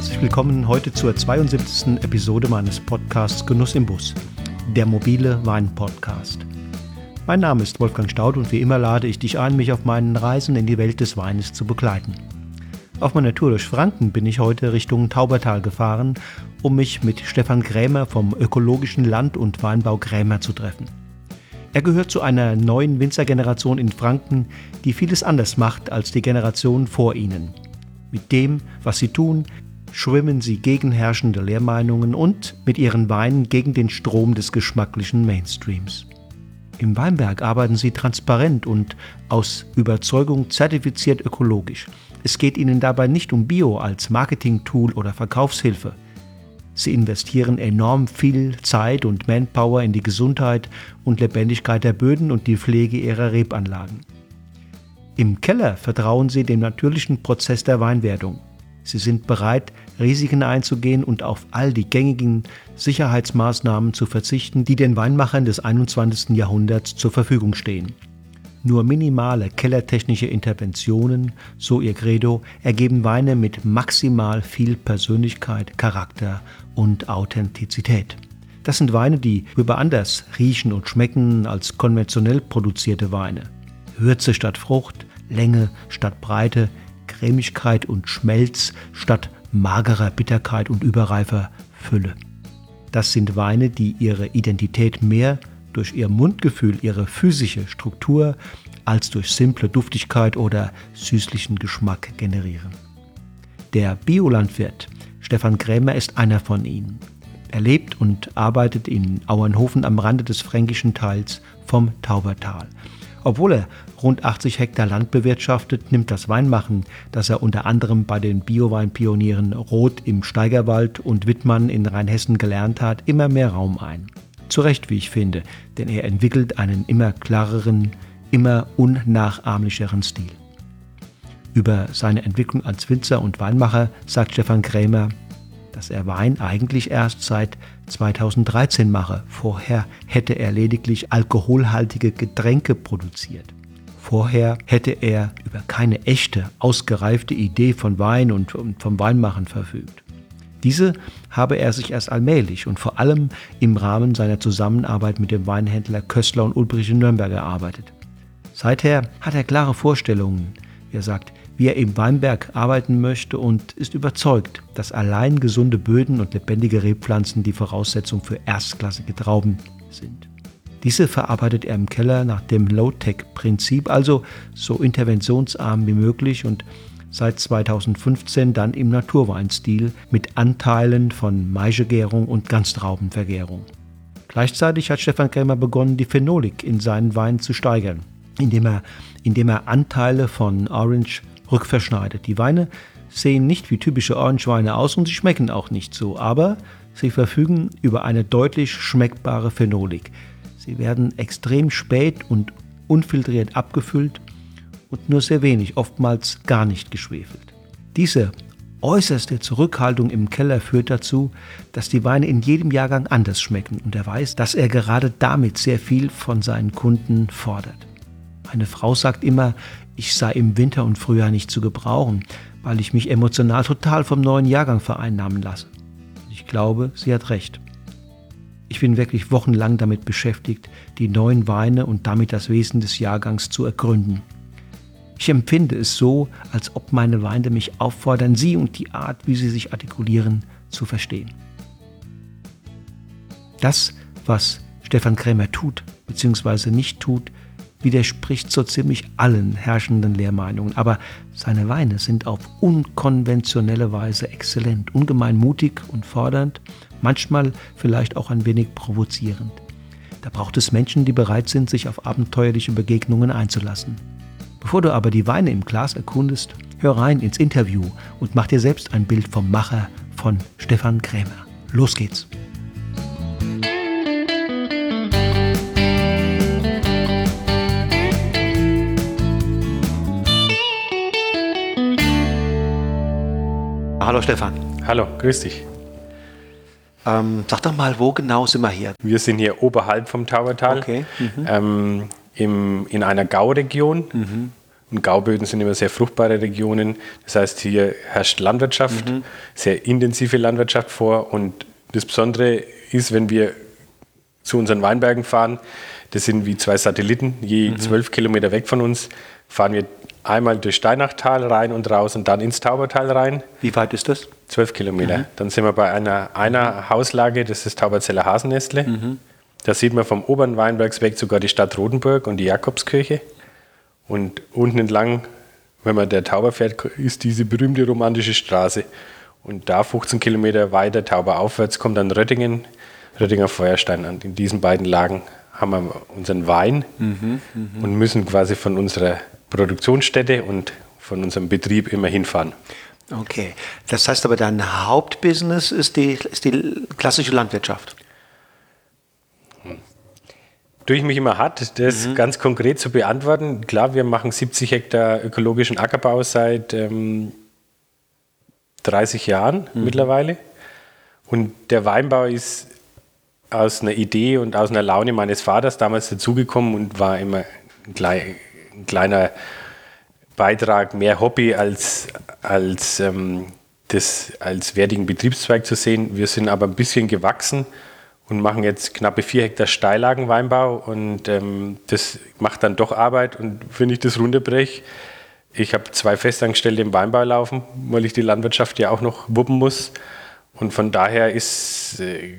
herzlich willkommen heute zur 72. Episode meines Podcasts Genuss im Bus, der mobile Wein-Podcast. Mein Name ist Wolfgang Staud und wie immer lade ich dich ein, mich auf meinen Reisen in die Welt des Weines zu begleiten. Auf meiner Tour durch Franken bin ich heute Richtung Taubertal gefahren, um mich mit Stefan Krämer vom ökologischen Land- und Weinbau Krämer zu treffen. Er gehört zu einer neuen Winzergeneration in Franken, die vieles anders macht als die Generation vor ihnen. Mit dem, was sie tun, schwimmen sie gegen herrschende Lehrmeinungen und mit ihren Weinen gegen den Strom des geschmacklichen Mainstreams. Im Weinberg arbeiten sie transparent und aus Überzeugung zertifiziert ökologisch. Es geht ihnen dabei nicht um Bio als Marketing-Tool oder Verkaufshilfe. Sie investieren enorm viel Zeit und Manpower in die Gesundheit und Lebendigkeit der Böden und die Pflege ihrer Rebanlagen. Im Keller vertrauen sie dem natürlichen Prozess der Weinwerdung. Sie sind bereit, Risiken einzugehen und auf all die gängigen Sicherheitsmaßnahmen zu verzichten, die den Weinmachern des 21. Jahrhunderts zur Verfügung stehen. Nur minimale kellertechnische Interventionen, so ihr Credo, ergeben Weine mit maximal viel Persönlichkeit, Charakter und Authentizität. Das sind Weine, die über anders riechen und schmecken als konventionell produzierte Weine. Würze statt Frucht, Länge statt Breite, Cremigkeit und Schmelz statt magerer Bitterkeit und überreifer Fülle. Das sind Weine, die ihre Identität mehr durch ihr Mundgefühl, ihre physische Struktur als durch simple Duftigkeit oder süßlichen Geschmack generieren. Der Biolandwirt Stefan Krämer ist einer von ihnen. Er lebt und arbeitet in Auernhofen am Rande des fränkischen Teils vom Taubertal. Obwohl er rund 80 Hektar Land bewirtschaftet, nimmt das Weinmachen, das er unter anderem bei den Bioweinpionieren Roth im Steigerwald und Wittmann in Rheinhessen gelernt hat, immer mehr Raum ein. Zu Recht, wie ich finde, denn er entwickelt einen immer klareren, immer unnachahmlicheren Stil. Über seine Entwicklung als Winzer und Weinmacher sagt Stefan Krämer, dass er Wein eigentlich erst seit 2013 mache. Vorher hätte er lediglich alkoholhaltige Getränke produziert. Vorher hätte er über keine echte, ausgereifte Idee von Wein und vom Weinmachen verfügt. Diese habe er sich erst allmählich und vor allem im Rahmen seiner Zusammenarbeit mit dem Weinhändler Köstler und Ulbrich in Nürnberg erarbeitet. Seither hat er klare Vorstellungen, er sagt, wie er im Weinberg arbeiten möchte und ist überzeugt, dass allein gesunde Böden und lebendige Rebpflanzen die Voraussetzung für erstklassige Trauben sind. Diese verarbeitet er im Keller nach dem Low-Tech-Prinzip, also so interventionsarm wie möglich und seit 2015 dann im Naturweinstil mit Anteilen von Maishegärung und Ganztraubenvergärung. Gleichzeitig hat Stefan Krämer begonnen, die Phenolik in seinen Weinen zu steigern, indem er, indem er Anteile von Orange rückverschneidet. Die Weine sehen nicht wie typische Orangeweine aus und sie schmecken auch nicht so, aber sie verfügen über eine deutlich schmeckbare Phenolik. Sie werden extrem spät und unfiltriert abgefüllt und nur sehr wenig, oftmals gar nicht geschwefelt. Diese äußerste Zurückhaltung im Keller führt dazu, dass die Weine in jedem Jahrgang anders schmecken und er weiß, dass er gerade damit sehr viel von seinen Kunden fordert. Eine Frau sagt immer, ich sei im Winter und Frühjahr nicht zu gebrauchen, weil ich mich emotional total vom neuen Jahrgang vereinnahmen lasse. Ich glaube, sie hat recht. Ich bin wirklich wochenlang damit beschäftigt, die neuen Weine und damit das Wesen des Jahrgangs zu ergründen. Ich empfinde es so, als ob meine Weine mich auffordern, sie und die Art, wie sie sich artikulieren, zu verstehen. Das, was Stefan Krämer tut bzw. nicht tut, widerspricht so ziemlich allen herrschenden Lehrmeinungen, aber seine Weine sind auf unkonventionelle Weise exzellent, ungemein mutig und fordernd, manchmal vielleicht auch ein wenig provozierend. Da braucht es Menschen, die bereit sind, sich auf abenteuerliche Begegnungen einzulassen. Bevor du aber die Weine im Glas erkundest, hör rein ins Interview und mach dir selbst ein Bild vom Macher von Stefan Krämer. Los geht's! Hallo Stefan. Hallo, grüß dich. Ähm, sag doch mal, wo genau sind wir hier? Wir sind hier oberhalb vom Taubertal. Okay. Mhm. Ähm, im, in einer Gauregion. Mhm. und Gauböden sind immer sehr fruchtbare Regionen. Das heißt, hier herrscht Landwirtschaft, mhm. sehr intensive Landwirtschaft vor. Und das Besondere ist, wenn wir zu unseren Weinbergen fahren, das sind wie zwei Satelliten, je mhm. zwölf Kilometer weg von uns, fahren wir einmal durch Steinachtal rein und raus und dann ins Taubertal rein. Wie weit ist das? Zwölf Kilometer. Mhm. Dann sind wir bei einer, einer Hauslage, das ist Tauberzeller Hasennestle. Mhm. Da sieht man vom oberen Weinbergsweg sogar die Stadt Rodenburg und die Jakobskirche. Und unten entlang, wenn man der Tauber fährt, ist diese berühmte romantische Straße. Und da 15 Kilometer weiter, Tauber aufwärts, kommt dann Röttingen, Röttinger Feuerstein an. In diesen beiden Lagen haben wir unseren Wein mhm, mh. und müssen quasi von unserer Produktionsstätte und von unserem Betrieb immer hinfahren. Okay, das heißt aber, dein Hauptbusiness ist die, ist die klassische Landwirtschaft tue ich mich immer hart, das mhm. ganz konkret zu beantworten. Klar, wir machen 70 Hektar ökologischen Ackerbau seit ähm, 30 Jahren mhm. mittlerweile. Und der Weinbau ist aus einer Idee und aus einer Laune meines Vaters damals dazugekommen und war immer klein, ein kleiner Beitrag, mehr Hobby als, als ähm, das als wertigen Betriebszweig zu sehen. Wir sind aber ein bisschen gewachsen und machen jetzt knappe vier Hektar Steillagenweinbau und ähm, das macht dann doch Arbeit und wenn ich das runterbreche, ich habe zwei Festangestellte im Weinbau laufen, weil ich die Landwirtschaft ja auch noch wuppen muss und von daher ist, äh,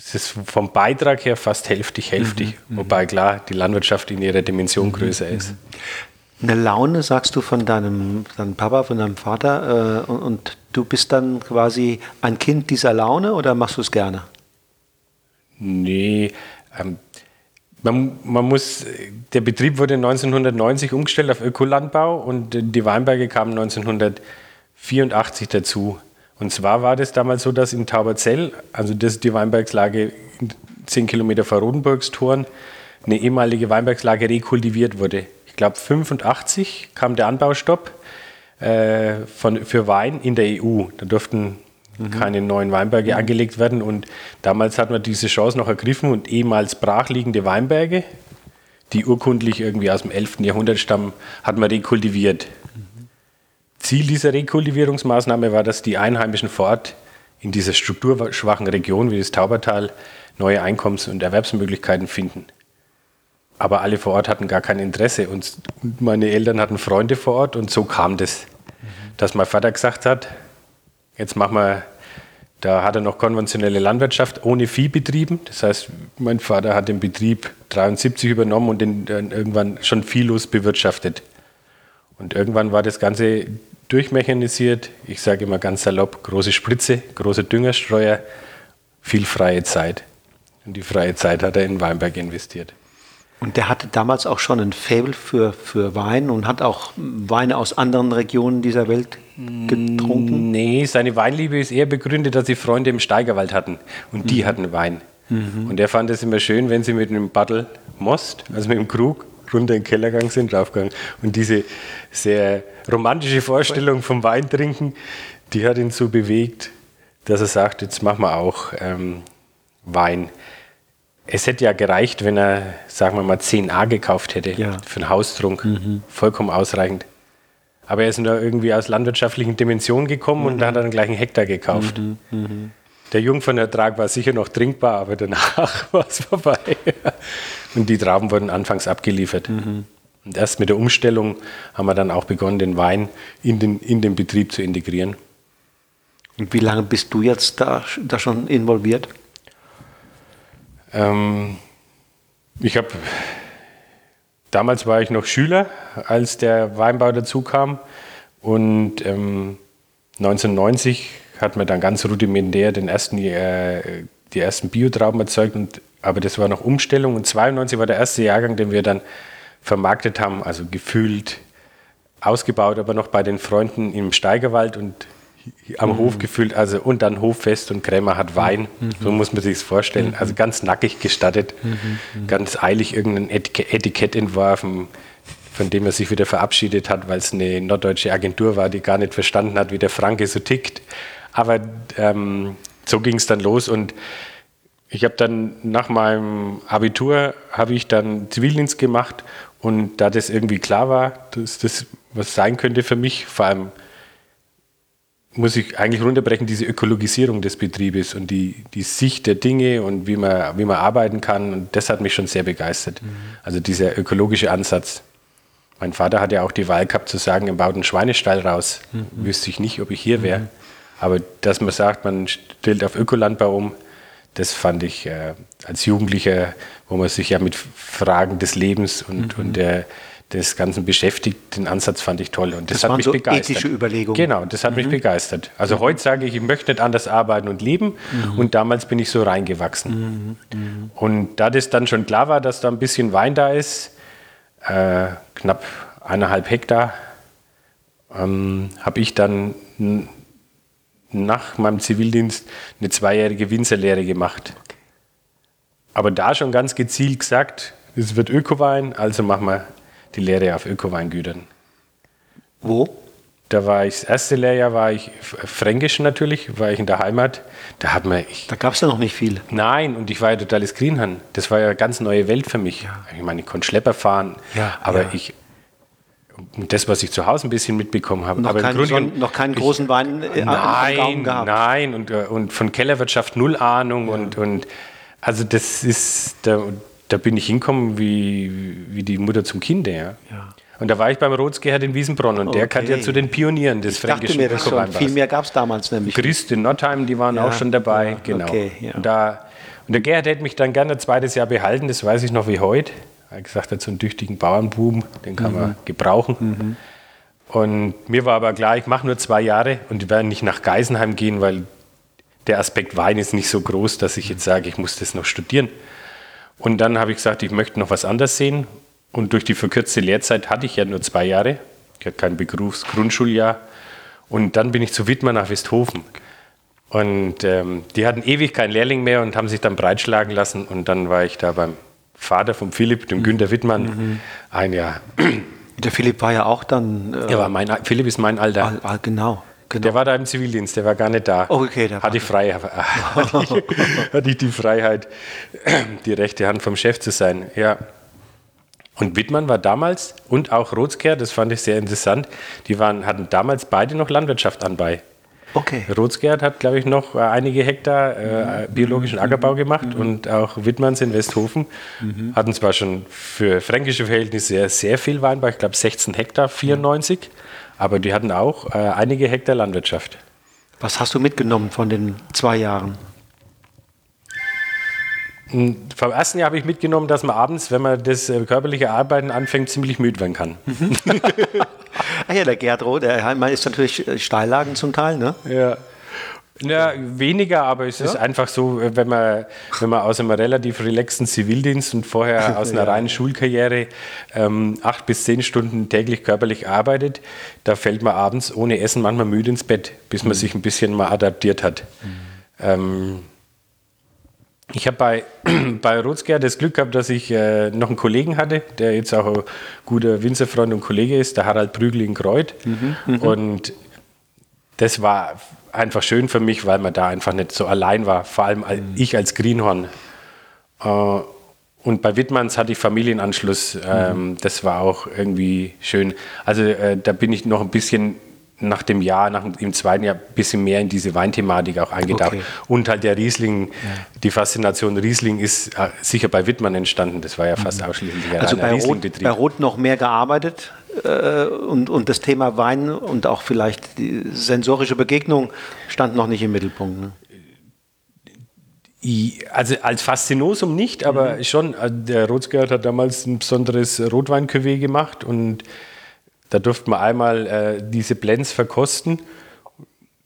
ist es vom Beitrag her fast hälftig, hälftig, mhm, mhm. wobei klar die Landwirtschaft in ihrer Dimension mhm, größer mhm. ist. Eine Laune, sagst du von deinem, deinem Papa, von deinem Vater äh, und, und du bist dann quasi ein Kind dieser Laune oder machst du es gerne? Nee, ähm, man, man, muss, der Betrieb wurde 1990 umgestellt auf Ökolandbau und die Weinberge kamen 1984 dazu. Und zwar war das damals so, dass in Tauberzell, also das ist die Weinbergslage 10 Kilometer vor Rodenburgstorn, eine ehemalige Weinbergslage rekultiviert wurde. Ich glaube 85 kam der Anbaustopp äh, von, für Wein in der EU. Da durften mhm. keine neuen Weinberge mhm. angelegt werden. Und damals hat man diese Chance noch ergriffen und ehemals brachliegende Weinberge, die urkundlich irgendwie aus dem 11. Jahrhundert stammen, hat man rekultiviert. Ziel dieser Rekultivierungsmaßnahme war, dass die Einheimischen vor Ort in dieser strukturschwachen Region wie das Taubertal neue Einkommens- und Erwerbsmöglichkeiten finden. Aber alle vor Ort hatten gar kein Interesse und meine Eltern hatten Freunde vor Ort und so kam das, mhm. dass mein Vater gesagt hat, Jetzt machen wir, da hat er noch konventionelle Landwirtschaft ohne Vieh betrieben. Das heißt, mein Vater hat den Betrieb 73 übernommen und den dann irgendwann schon viehlos bewirtschaftet. Und irgendwann war das Ganze durchmechanisiert. Ich sage immer ganz salopp, große Spritze, große Düngerstreuer, viel freie Zeit. Und die freie Zeit hat er in Weinberg investiert. Und der hatte damals auch schon ein Faible für, für Wein und hat auch Weine aus anderen Regionen dieser Welt getrunken? Nee, seine Weinliebe ist eher begründet, dass sie Freunde im Steigerwald hatten und die mhm. hatten Wein. Mhm. Und er fand es immer schön, wenn sie mit einem Battel Most, also mit dem Krug, runter in den Keller gegangen sind, draufgegangen. Und diese sehr romantische Vorstellung vom Weintrinken, die hat ihn so bewegt, dass er sagt, jetzt machen wir auch ähm, Wein. Es hätte ja gereicht, wenn er, sagen wir mal, 10a gekauft hätte ja. für einen Haustrunk. Mhm. Vollkommen ausreichend. Aber er ist nur irgendwie aus landwirtschaftlichen Dimensionen gekommen mhm. und da hat er dann gleich einen Hektar gekauft. Mhm. Der Jungfernertrag war sicher noch trinkbar, aber danach war es vorbei. und die Trauben wurden anfangs abgeliefert. Mhm. Und erst mit der Umstellung haben wir dann auch begonnen, den Wein in den, in den Betrieb zu integrieren. Und wie lange bist du jetzt da, da schon involviert? Ähm, ich habe damals war ich noch Schüler, als der Weinbau dazu kam. Und ähm, 1990 hat man dann ganz rudimentär den ersten, äh, die ersten Biotrauben erzeugt. Und, aber das war noch Umstellung. Und 92 war der erste Jahrgang, den wir dann vermarktet haben, also gefüllt, ausgebaut, aber noch bei den Freunden im Steigerwald und am mhm. Hof gefüllt, also und dann Hoffest und Krämer hat Wein. Mhm. So muss man sich das vorstellen. Mhm. Also ganz nackig gestattet. Mhm. ganz eilig irgendein Etikett entworfen, von dem er sich wieder verabschiedet hat, weil es eine norddeutsche Agentur war, die gar nicht verstanden hat, wie der Franke so tickt. Aber ähm, so ging es dann los und ich habe dann nach meinem Abitur habe ich dann Zivildienst gemacht und da das irgendwie klar war, dass das was sein könnte für mich, vor allem muss ich eigentlich runterbrechen, diese Ökologisierung des Betriebes und die, die Sicht der Dinge und wie man, wie man arbeiten kann. Und das hat mich schon sehr begeistert. Mhm. Also dieser ökologische Ansatz. Mein Vater hat ja auch die Wahl gehabt zu sagen, er baut einen Schweinestall raus. Mhm. Wüsste ich nicht, ob ich hier wäre. Mhm. Aber dass man sagt, man stellt auf Ökolandbau um, das fand ich äh, als Jugendlicher, wo man sich ja mit Fragen des Lebens und, mhm. und der, des Ganzen beschäftigt, den Ansatz fand ich toll. Und das, das hat mich so begeistert. ethische Überlegungen. Genau, das hat mhm. mich begeistert. Also mhm. heute sage ich, ich möchte nicht anders arbeiten und leben. Mhm. Und damals bin ich so reingewachsen. Mhm. Mhm. Und da das dann schon klar war, dass da ein bisschen Wein da ist, äh, knapp eineinhalb Hektar, ähm, habe ich dann nach meinem Zivildienst eine zweijährige Winzerlehre gemacht. Aber da schon ganz gezielt gesagt, es wird Ökowein, also machen wir die Lehre auf Ökoweingütern. Wo? Da war ich, das erste Lehrjahr war ich Fränkisch natürlich, war ich in der Heimat. Da hat man. Ich, da gab es ja noch nicht viel. Nein, und ich war ja totales Greenhand. Das war ja eine ganz neue Welt für mich. Ja. Ich meine, ich konnte Schlepper fahren, ja, aber ja. ich. Das, was ich zu Hause ein bisschen mitbekommen habe. Noch, aber kein, so, noch keinen großen ich, Wein äh, nein, gehabt. Nein, und, äh, und von Kellerwirtschaft null Ahnung. Und, und also das ist, da, da bin ich hingekommen wie, wie die Mutter zum Kind. Ja. ja. Und da war ich beim Rotsgeherd in Wiesenbronn und okay. der gehört ja zu den Pionieren des ich fränkischen mir das schon. Viel mehr gab es damals nämlich. Christ in Nordheim, die waren ja, auch schon dabei. Ja, genau. Okay, ja. und, da, und der Gerhard hätte mich dann gerne ein zweites Jahr behalten, das weiß ich noch wie heute. Er gesagt, er hat so einen tüchtigen Bauernbuben, den kann mhm. man gebrauchen. Mhm. Und mir war aber klar, ich mache nur zwei Jahre und werde nicht nach Geisenheim gehen, weil der Aspekt Wein ist nicht so groß, dass ich jetzt sage, ich muss das noch studieren. Und dann habe ich gesagt, ich möchte noch was anderes sehen. Und durch die verkürzte Lehrzeit hatte ich ja nur zwei Jahre. Ich hatte kein Berufsgrundschuljahr. Und dann bin ich zu Wittmann nach Westhofen. Und ähm, die hatten ewig keinen Lehrling mehr und haben sich dann breitschlagen lassen. Und dann war ich da beim Vater von Philipp, dem mhm. Günter Wittmann, mhm. ein Jahr. Der Philipp war ja auch dann. Äh, er war mein, Philipp ist mein Alter. Al, al, genau. Genau. Der war da im Zivildienst, der war gar nicht da. Oh, okay, hatte ich frei, hatte, ich, hatte ich die Freiheit, die rechte Hand vom Chef zu sein. Ja. Und Wittmann war damals und auch Rotskehr, das fand ich sehr interessant, die waren, hatten damals beide noch Landwirtschaft anbei. Okay. Rotsgerd hat, glaube ich, noch äh, einige Hektar äh, biologischen mhm. Ackerbau gemacht mhm. und auch Wittmanns in Westhofen mhm. hatten zwar schon für fränkische Verhältnisse sehr, sehr viel Weinbau, ich glaube 16 Hektar, 94. Aber die hatten auch äh, einige Hektar Landwirtschaft. Was hast du mitgenommen von den zwei Jahren? Hm, vom ersten Jahr habe ich mitgenommen, dass man abends, wenn man das äh, körperliche Arbeiten anfängt, ziemlich müde werden kann. Mhm. ah ja, der Gerd Roth, der ist natürlich äh, Steillagen zum Teil, ne? Ja. Ja, weniger, aber es ja? ist einfach so, wenn man, wenn man aus einem relativ relaxten Zivildienst und vorher aus einer ja. reinen Schulkarriere ähm, acht bis zehn Stunden täglich körperlich arbeitet, da fällt man abends ohne Essen manchmal müde ins Bett, bis man mhm. sich ein bisschen mal adaptiert hat. Mhm. Ähm, ich habe bei, bei Rotsger das Glück gehabt, dass ich äh, noch einen Kollegen hatte, der jetzt auch ein guter Winzerfreund und Kollege ist, der Harald Prügel in Kreuth. Mhm. Mhm. Und das war einfach schön für mich, weil man da einfach nicht so allein war, vor allem mhm. ich als Greenhorn. Äh, und bei Wittmanns hatte ich Familienanschluss, ähm, mhm. das war auch irgendwie schön. Also äh, da bin ich noch ein bisschen nach dem Jahr, nach dem zweiten Jahr, ein bisschen mehr in diese Weinthematik auch eingetaucht. Okay. Und halt der Riesling, ja. die Faszination Riesling ist äh, sicher bei Wittmann entstanden. Das war ja fast mhm. ausschließlich also bei Rot, bei Rot noch mehr gearbeitet äh, und, und das Thema Wein und auch vielleicht die sensorische Begegnung stand noch nicht im Mittelpunkt. Ne? Also als Faszinosum nicht, aber mhm. schon. Also der Rotsgerd hat damals ein besonderes rotwein gemacht und da durfte man einmal äh, diese Blends verkosten.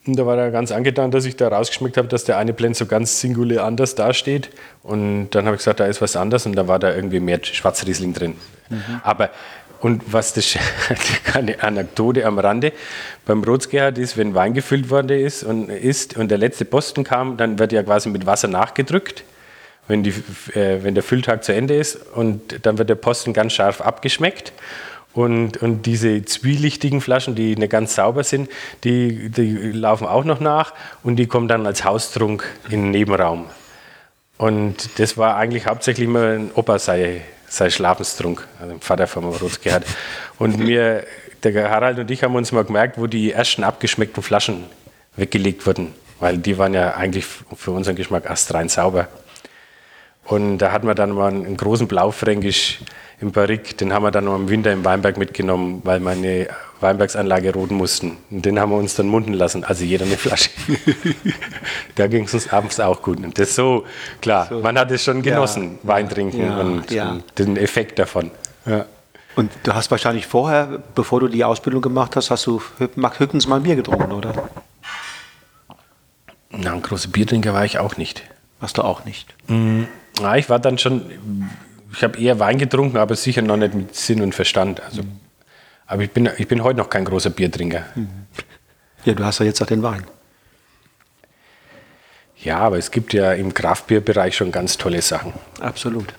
Und da war er ganz angetan, dass ich da rausgeschmeckt habe, dass der eine Blend so ganz singulär anders dasteht. Und dann habe ich gesagt, da ist was anderes und da war da irgendwie mehr Schwarzriesling drin. Mhm. Aber und was das eine Anekdote am Rande beim Rotsgerhard ist, wenn Wein gefüllt worden ist und ist und der letzte Posten kam, dann wird ja quasi mit Wasser nachgedrückt, wenn, die, äh, wenn der Fülltag zu Ende ist und dann wird der Posten ganz scharf abgeschmeckt. Und, und diese zwielichtigen Flaschen, die nicht ganz sauber sind, die, die laufen auch noch nach und die kommen dann als Haustrunk in den Nebenraum. Und das war eigentlich hauptsächlich immer ein Opa sei, sei Schlafenstrunk, also ein Vater von Rotzke hat. Und mir, der Harald und ich haben uns mal gemerkt, wo die ersten abgeschmeckten Flaschen weggelegt wurden, weil die waren ja eigentlich für unseren Geschmack astrein sauber. Und da hatten wir dann mal einen großen Blaufränkisch im Barrik, den haben wir dann noch im Winter im Weinberg mitgenommen, weil wir eine Weinbergsanlage roden mussten. Und den haben wir uns dann munden lassen, also jeder eine Flasche. da ging es uns abends auch gut. Und das so, klar, so. man hat es schon genossen, ja. Wein trinken ja. Und, ja. und, den Effekt davon. Und du hast wahrscheinlich vorher, bevor du die Ausbildung gemacht hast, hast du höchstens mal ein Bier getrunken, oder? Na, ein großer Biertrinker war ich auch nicht. Warst du auch nicht? Mhm. Ja, ich war dann schon, ich habe eher Wein getrunken, aber sicher noch nicht mit Sinn und Verstand. Also, mhm. Aber ich bin, ich bin heute noch kein großer Biertrinker. Mhm. Ja, du hast ja jetzt auch den Wein. Ja, aber es gibt ja im Kraftbierbereich schon ganz tolle Sachen. Absolut.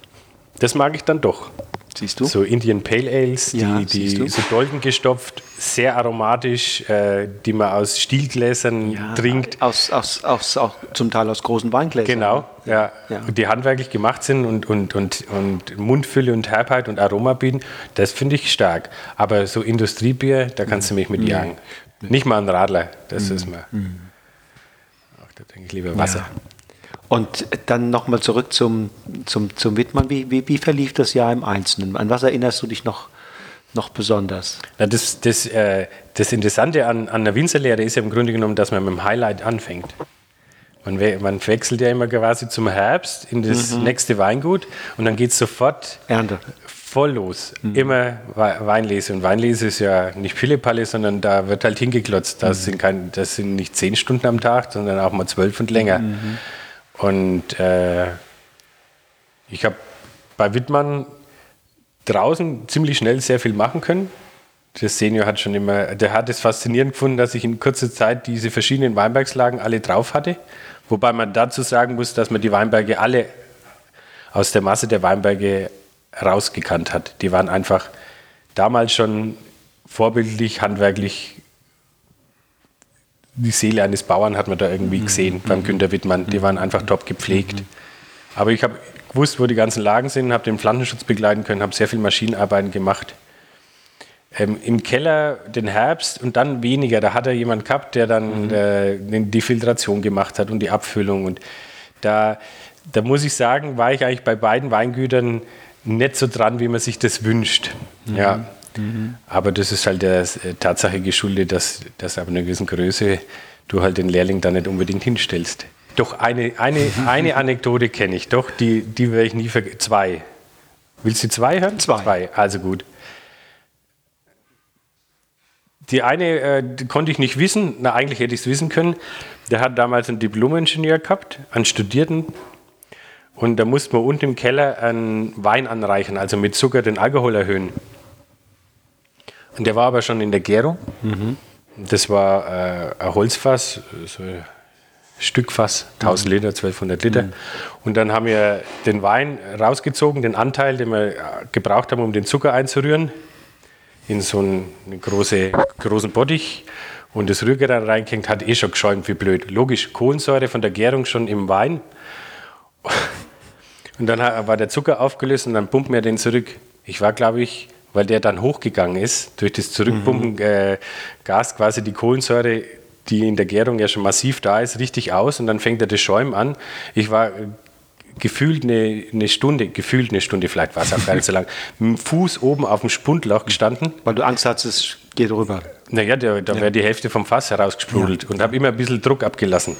Das mag ich dann doch. Siehst du? So Indian Pale Ales, die, ja, die so golden gestopft, sehr aromatisch, äh, die man aus Stielgläsern ja, trinkt. Aus, aus, aus, auch zum Teil aus großen Weingläsern. Genau, ja. ja. Und die handwerklich gemacht sind und, und, und, und Mundfülle und Herbheit und Aroma bieten, das finde ich stark. Aber so Industriebier, da kannst du mich mit mhm. jagen. Nicht mal ein Radler, das mhm. ist mir. Mhm. Ach, da trinke ich lieber Wasser. Ja. Und dann nochmal zurück zum, zum, zum Wittmann. Wie, wie, wie, verlief das Jahr im Einzelnen? An was erinnerst du dich noch, noch besonders? Na, das, das, äh, das Interessante an, an der Winzerlehre ist ja im Grunde genommen, dass man mit dem Highlight anfängt. Man, man wechselt ja immer quasi zum Herbst in das mhm. nächste Weingut und dann geht es sofort Ernte. voll los. Mhm. Immer Weinlese. Und Weinlese ist ja nicht Pillepalle, sondern da wird halt hingeklotzt. Das, mhm. sind, kein, das sind nicht zehn Stunden am Tag, sondern auch mal zwölf und länger. Und äh, ich habe bei Wittmann draußen ziemlich schnell sehr viel machen können. Der Senior hat schon immer, der hat es faszinierend gefunden, dass ich in kurzer Zeit diese verschiedenen Weinbergslagen alle drauf hatte. Wobei man dazu sagen muss, dass man die Weinberge alle aus der Masse der Weinberge rausgekannt hat. Die waren einfach damals schon vorbildlich, handwerklich die Seele eines Bauern hat man da irgendwie mhm. gesehen beim mhm. Günter Wittmann. Die waren einfach top gepflegt. Mhm. Aber ich habe gewusst, wo die ganzen Lagen sind, habe den Pflanzenschutz begleiten können, habe sehr viel Maschinenarbeiten gemacht. Ähm, Im Keller den Herbst und dann weniger. Da hat er jemand gehabt, der dann mhm. äh, die Filtration gemacht hat und die Abfüllung. Und da, da muss ich sagen, war ich eigentlich bei beiden Weingütern nicht so dran, wie man sich das wünscht. Mhm. Ja. Mhm. Aber das ist halt der äh, Tatsache geschuldet, dass, dass ab einer gewissen Größe du halt den Lehrling da nicht unbedingt hinstellst. Doch eine, eine, eine Anekdote kenne ich, doch, die, die werde ich nie vergessen. Zwei. Willst du zwei hören? Zwei. Zwei, also gut. Die eine äh, die konnte ich nicht wissen, na eigentlich hätte ich es wissen können. Der hat damals einen Diplom-Ingenieur gehabt, einen Studierten. Und da musste man unten im Keller einen Wein anreichen, also mit Zucker den Alkohol erhöhen. Und der war aber schon in der Gärung. Mhm. Das war äh, ein Holzfass, so ein Stückfass, 1000 Liter, 1200 Liter. Mhm. Und dann haben wir den Wein rausgezogen, den Anteil, den wir gebraucht haben, um den Zucker einzurühren, in so einen, einen große, großen Bottich. Und das Rührgerät reingehängt, hat eh schon geschäumt wie blöd. Logisch, Kohlensäure von der Gärung schon im Wein. Und dann war der Zucker aufgelöst und dann pumpen wir den zurück. Ich war, glaube ich, weil der dann hochgegangen ist, durch das Zurückpumpen mhm. äh, Gas quasi die Kohlensäure, die in der Gärung ja schon massiv da ist, richtig aus und dann fängt er das Schäumen an. Ich war gefühlt eine, eine, Stunde, gefühlt eine Stunde, vielleicht war es auch gar nicht so lang, mit dem Fuß oben auf dem Spundloch gestanden. Weil du Angst hattest, es geht rüber. Naja, da ja. wäre die Hälfte vom Fass herausgesprudelt ja. und habe immer ein bisschen Druck abgelassen.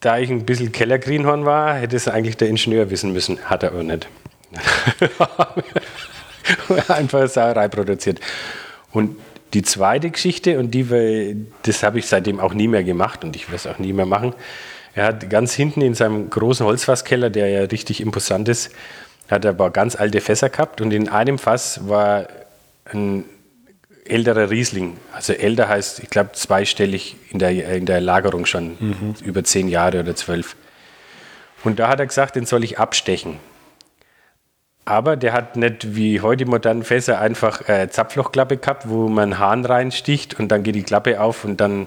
Da ich ein bisschen Keller-Greenhorn war, hätte es eigentlich der Ingenieur wissen müssen, hat er aber nicht. Einfach Sauerei produziert. Und die zweite Geschichte, und die, das habe ich seitdem auch nie mehr gemacht und ich werde es auch nie mehr machen. Er hat ganz hinten in seinem großen Holzfasskeller, der ja richtig imposant ist, hat er aber ganz alte Fässer gehabt und in einem Fass war ein älterer Riesling. Also älter heißt, ich glaube, zweistellig in der, in der Lagerung schon, mhm. über zehn Jahre oder zwölf. Und da hat er gesagt, den soll ich abstechen. Aber der hat nicht wie heute modernen Fässer einfach äh, Zapflochklappe gehabt, wo man Hahn reinsticht und dann geht die Klappe auf und dann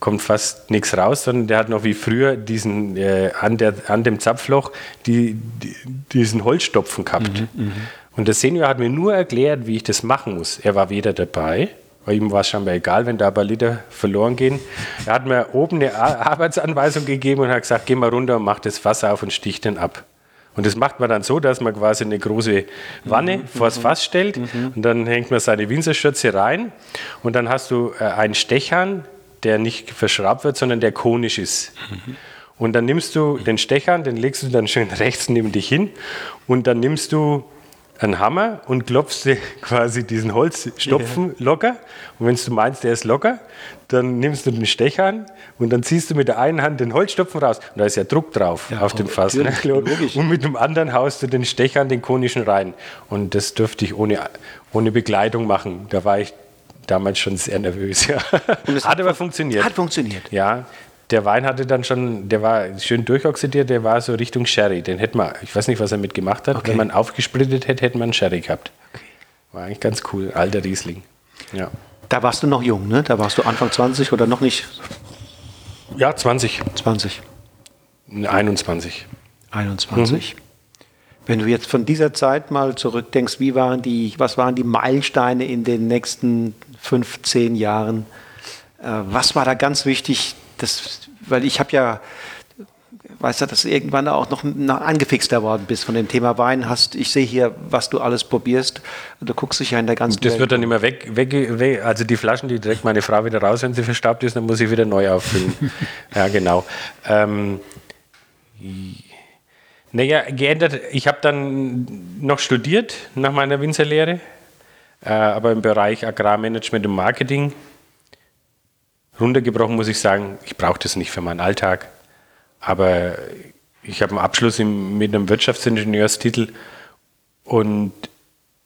kommt fast nichts raus, sondern der hat noch wie früher diesen äh, an, der, an dem Zapfloch die, die, diesen Holzstopfen gehabt. Mhm, und der Senior hat mir nur erklärt, wie ich das machen muss. Er war weder dabei, weil ihm war es scheinbar egal, wenn da ein paar Liter verloren gehen. Er hat mir oben eine Arbeitsanweisung gegeben und hat gesagt, geh mal runter und mach das Wasser auf und stich den ab. Und das macht man dann so, dass man quasi eine große Wanne mhm, vors Fass stellt mhm. und dann hängt man seine Winzerschürze rein und dann hast du äh, einen Stechern, der nicht verschraubt wird, sondern der konisch ist. Mhm. Und dann nimmst du den Stechern, den legst du dann schön rechts neben dich hin und dann nimmst du einen Hammer und klopfst quasi diesen Holzstopfen ja. locker. Und wenn du meinst, der ist locker, dann nimmst du den Stechern und dann ziehst du mit der einen Hand den Holzstopfen raus. Und da ist ja Druck drauf ja, auf dem Fass. Ne? Und mit dem anderen haust du den Stechern, den konischen rein. Und das dürfte ich ohne, ohne Begleitung machen. Da war ich damals schon sehr nervös. Ja. hat, hat aber funktioniert. Hat funktioniert. Ja, der Wein hatte dann schon, der war schön durchoxidiert, der war so Richtung Sherry. Den hätte man, ich weiß nicht, was er mit gemacht hat. Okay. Wenn man aufgesplittet hätte, hätte man einen Sherry gehabt. Okay. War eigentlich ganz cool, alter Riesling. Ja. Da warst du noch jung, ne? Da warst du Anfang 20 oder noch nicht? Ja, 20. 20. 21. 21. Mhm. Wenn du jetzt von dieser Zeit mal zurückdenkst, wie waren die, was waren die Meilensteine in den nächsten 15 Jahren? Äh, was war da ganz wichtig, das, weil ich habe ja, weißt du, dass du irgendwann auch noch, angefixter worden bist von dem Thema Wein. Hast, ich sehe hier, was du alles probierst. Du guckst dich ja in der ganzen Das Welt wird dann immer weg, weg, weg, also die Flaschen, die trägt meine Frau wieder raus, wenn sie verstaubt ist, dann muss ich wieder neu auffüllen. ja, genau. Ähm, naja, geändert. Ich habe dann noch studiert nach meiner Winzerlehre, äh, aber im Bereich Agrarmanagement und Marketing runtergebrochen muss ich sagen, ich brauche das nicht für meinen Alltag. Aber ich habe einen Abschluss mit einem Wirtschaftsingenieurstitel und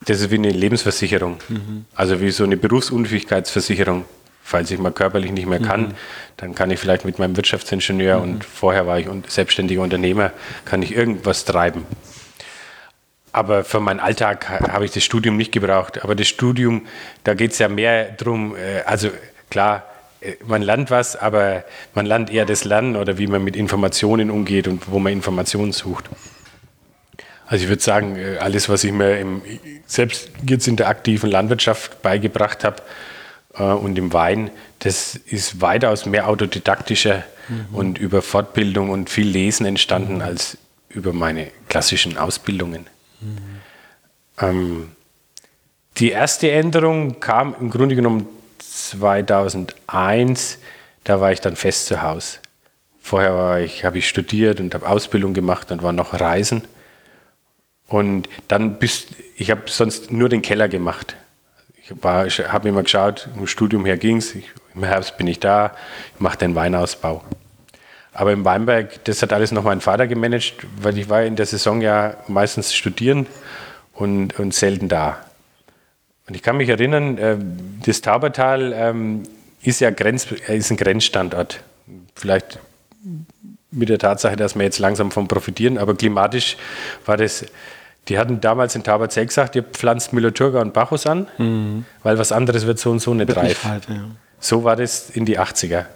das ist wie eine Lebensversicherung. Mhm. Also wie so eine Berufsunfähigkeitsversicherung. Falls ich mal körperlich nicht mehr kann, mhm. dann kann ich vielleicht mit meinem Wirtschaftsingenieur mhm. und vorher war ich selbstständiger Unternehmer, kann ich irgendwas treiben. Aber für meinen Alltag habe ich das Studium nicht gebraucht. Aber das Studium, da geht es ja mehr darum, äh, also klar, man lernt was, aber man lernt eher das Lernen oder wie man mit Informationen umgeht und wo man Informationen sucht. Also ich würde sagen, äh, alles, was ich mir im, selbst jetzt in der aktiven Landwirtschaft beigebracht habe äh, und im Wein, das ist weitaus mehr autodidaktischer mhm. und über Fortbildung und viel Lesen entstanden mhm. als über meine klassischen Ausbildungen. Mhm. Ähm, die erste Änderung kam im Grunde genommen 2001, da war ich dann fest zu Hause. Vorher ich, habe ich studiert und habe Ausbildung gemacht und war noch reisen. Und dann bist, ich habe sonst nur den Keller gemacht. Ich, habe immer geschaut, im Studium her ging es, im Herbst bin ich da, ich mache den Weinausbau. Aber im Weinberg, das hat alles noch mein Vater gemanagt, weil ich war in der Saison ja meistens studieren und, und selten da. Und ich kann mich erinnern, äh, das Taubertal ähm, ist ja Grenz, äh, ist ein Grenzstandort. Vielleicht mit der Tatsache, dass wir jetzt langsam von profitieren, aber klimatisch war das, die hatten damals in Tauberzell gesagt, ihr pflanzt Müller-Thurgau und Bacchus an, mhm. weil was anderes wird so und so nicht reif. Halt, ja. So war das in die 80er.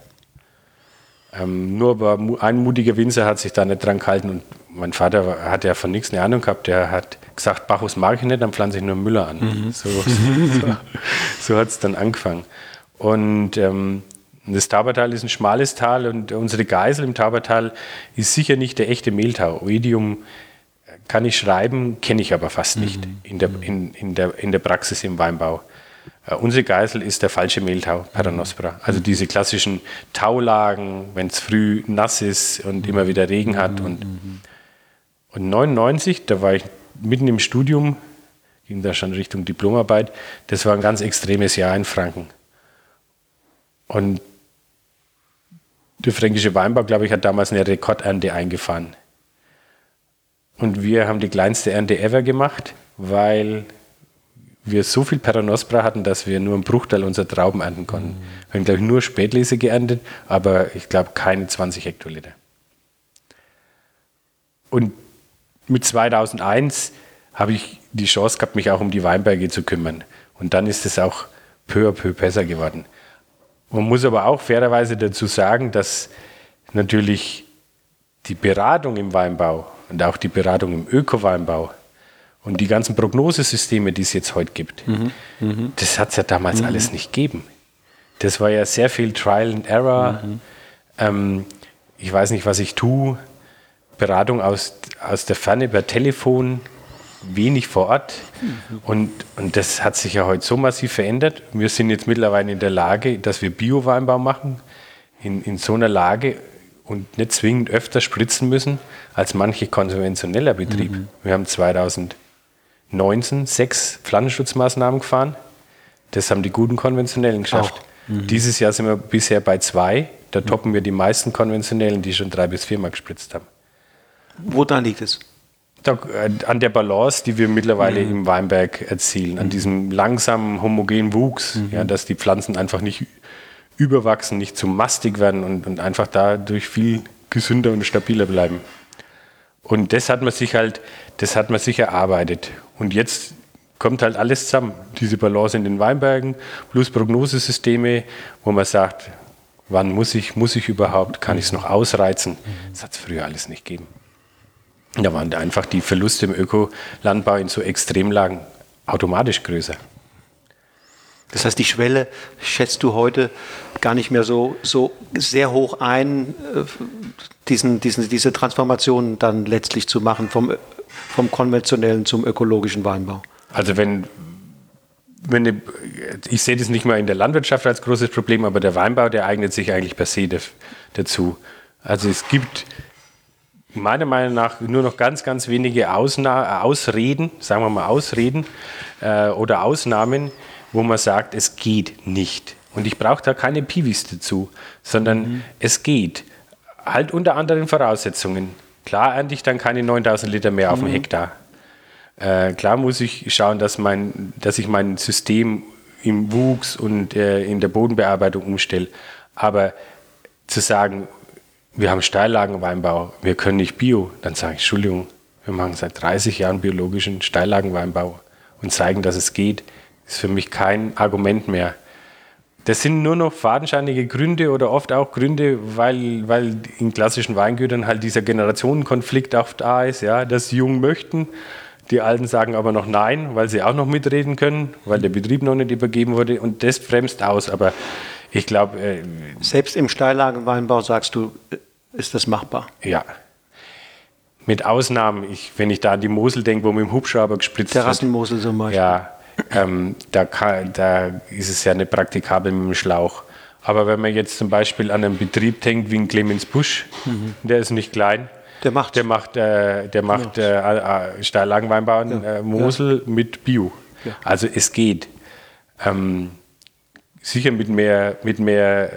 Ähm, nur aber ein mutiger Winzer hat sich da nicht dran gehalten und mein Vater hat ja von nichts eine Ahnung gehabt. Der hat gesagt, Bacchus mag ich nicht, dann pflanze ich nur Müller an. Mhm. So, so, so hat es dann angefangen. Und ähm, das Taubertal ist ein schmales Tal und unsere Geisel im Taubertal ist sicher nicht der echte Mehltau. Oidium kann ich schreiben, kenne ich aber fast nicht mhm. in, der, in, in, der, in der Praxis im Weinbau. Uh, unsere Geisel ist der falsche Mehltau, Paranospora. Also diese klassischen Taulagen, wenn es früh nass ist und immer wieder Regen hat. Und, und 99, da war ich mitten im Studium, ging da schon Richtung Diplomarbeit, das war ein ganz extremes Jahr in Franken. Und der fränkische Weinbau, glaube ich, hat damals eine Rekordernte eingefahren. Und wir haben die kleinste Ernte ever gemacht, weil wir so viel Peronospora hatten, dass wir nur einen Bruchteil unserer Trauben ernten konnten. Mhm. Wir haben, glaube ich, nur Spätlese geerntet, aber ich glaube keine 20 Hektoliter. Und mit 2001 habe ich die Chance gehabt, mich auch um die Weinberge zu kümmern. Und dann ist es auch peu à peu besser geworden. Man muss aber auch fairerweise dazu sagen, dass natürlich die Beratung im Weinbau und auch die Beratung im Öko-Weinbau und die ganzen Prognosesysteme, die es jetzt heute gibt, mhm. Mhm. das hat es ja damals mhm. alles nicht gegeben. Das war ja sehr viel Trial and Error. Mhm. Ähm, ich weiß nicht, was ich tue. Beratung aus, aus der Ferne per Telefon, wenig vor Ort. Und, und das hat sich ja heute so massiv verändert. Wir sind jetzt mittlerweile in der Lage, dass wir Bio-Weinbau machen, in, in so einer Lage und nicht zwingend öfter spritzen müssen als manche konventioneller Betrieb. Mhm. Wir haben 2019 sechs Pflanzenschutzmaßnahmen gefahren. Das haben die guten konventionellen geschafft. Mhm. Dieses Jahr sind wir bisher bei zwei. Da mhm. toppen wir die meisten konventionellen, die schon drei bis viermal gespritzt haben. Wo dann liegt es? Äh, an der Balance, die wir mittlerweile mhm. im Weinberg erzielen, an mhm. diesem langsamen, homogenen Wuchs, mhm. ja, dass die Pflanzen einfach nicht überwachsen, nicht zu mastig werden und, und einfach dadurch viel gesünder und stabiler bleiben. Und das hat man sich halt, das hat man sich erarbeitet. Und jetzt kommt halt alles zusammen. Diese Balance in den Weinbergen plus Prognosesysteme, wo man sagt, wann muss ich, muss ich überhaupt, kann ich es noch ausreizen? Das hat es früher alles nicht gegeben. Da waren einfach die Verluste im Ökolandbau in so Extremlagen automatisch größer. Das heißt, die Schwelle schätzt du heute gar nicht mehr so, so sehr hoch ein, äh, diesen, diesen, diese Transformation dann letztlich zu machen vom, vom konventionellen zum ökologischen Weinbau. Also wenn, wenn ich sehe das nicht mal in der Landwirtschaft als großes Problem, aber der Weinbau, der eignet sich eigentlich per se dazu. Also es gibt meiner Meinung nach nur noch ganz, ganz wenige Ausna Ausreden, sagen wir mal Ausreden äh, oder Ausnahmen, wo man sagt, es geht nicht. Und ich brauche da keine Piwis dazu, sondern mhm. es geht. Halt unter anderen Voraussetzungen. Klar ernte ich dann keine 9000 Liter mehr auf dem mhm. Hektar. Äh, klar muss ich schauen, dass, mein, dass ich mein System im Wuchs und äh, in der Bodenbearbeitung umstelle. Aber zu sagen, wir haben Steillagenweinbau, wir können nicht Bio, dann sage ich, Entschuldigung, wir machen seit 30 Jahren biologischen Steillagenweinbau und zeigen, dass es geht. Ist für mich kein Argument mehr. Das sind nur noch fadenscheinige Gründe oder oft auch Gründe, weil, weil in klassischen Weingütern halt dieser Generationenkonflikt oft da ist, ja, dass die Jungen möchten, die Alten sagen aber noch Nein, weil sie auch noch mitreden können, weil der Betrieb noch nicht übergeben wurde. Und das bremst aus. Aber ich glaube. Äh, Selbst im Steillagenweinbau sagst du, ist das machbar? Ja. Mit Ausnahmen, ich, wenn ich da an die Mosel denke, wo mit dem Hubschrauber gespritzt wird. Terrassenmosel zum Beispiel. Ja, ähm, da, kann, da, ist es ja nicht praktikabel mit dem Schlauch. Aber wenn man jetzt zum Beispiel an einen Betrieb denkt wie ein Clemens Busch, mhm. der ist nicht klein. Der macht, der macht, äh, der macht ja. äh, äh Steillagenweinbau in ja. äh, Mosel ja. mit Bio. Also es geht. Ähm, sicher mit mehr, mit mehr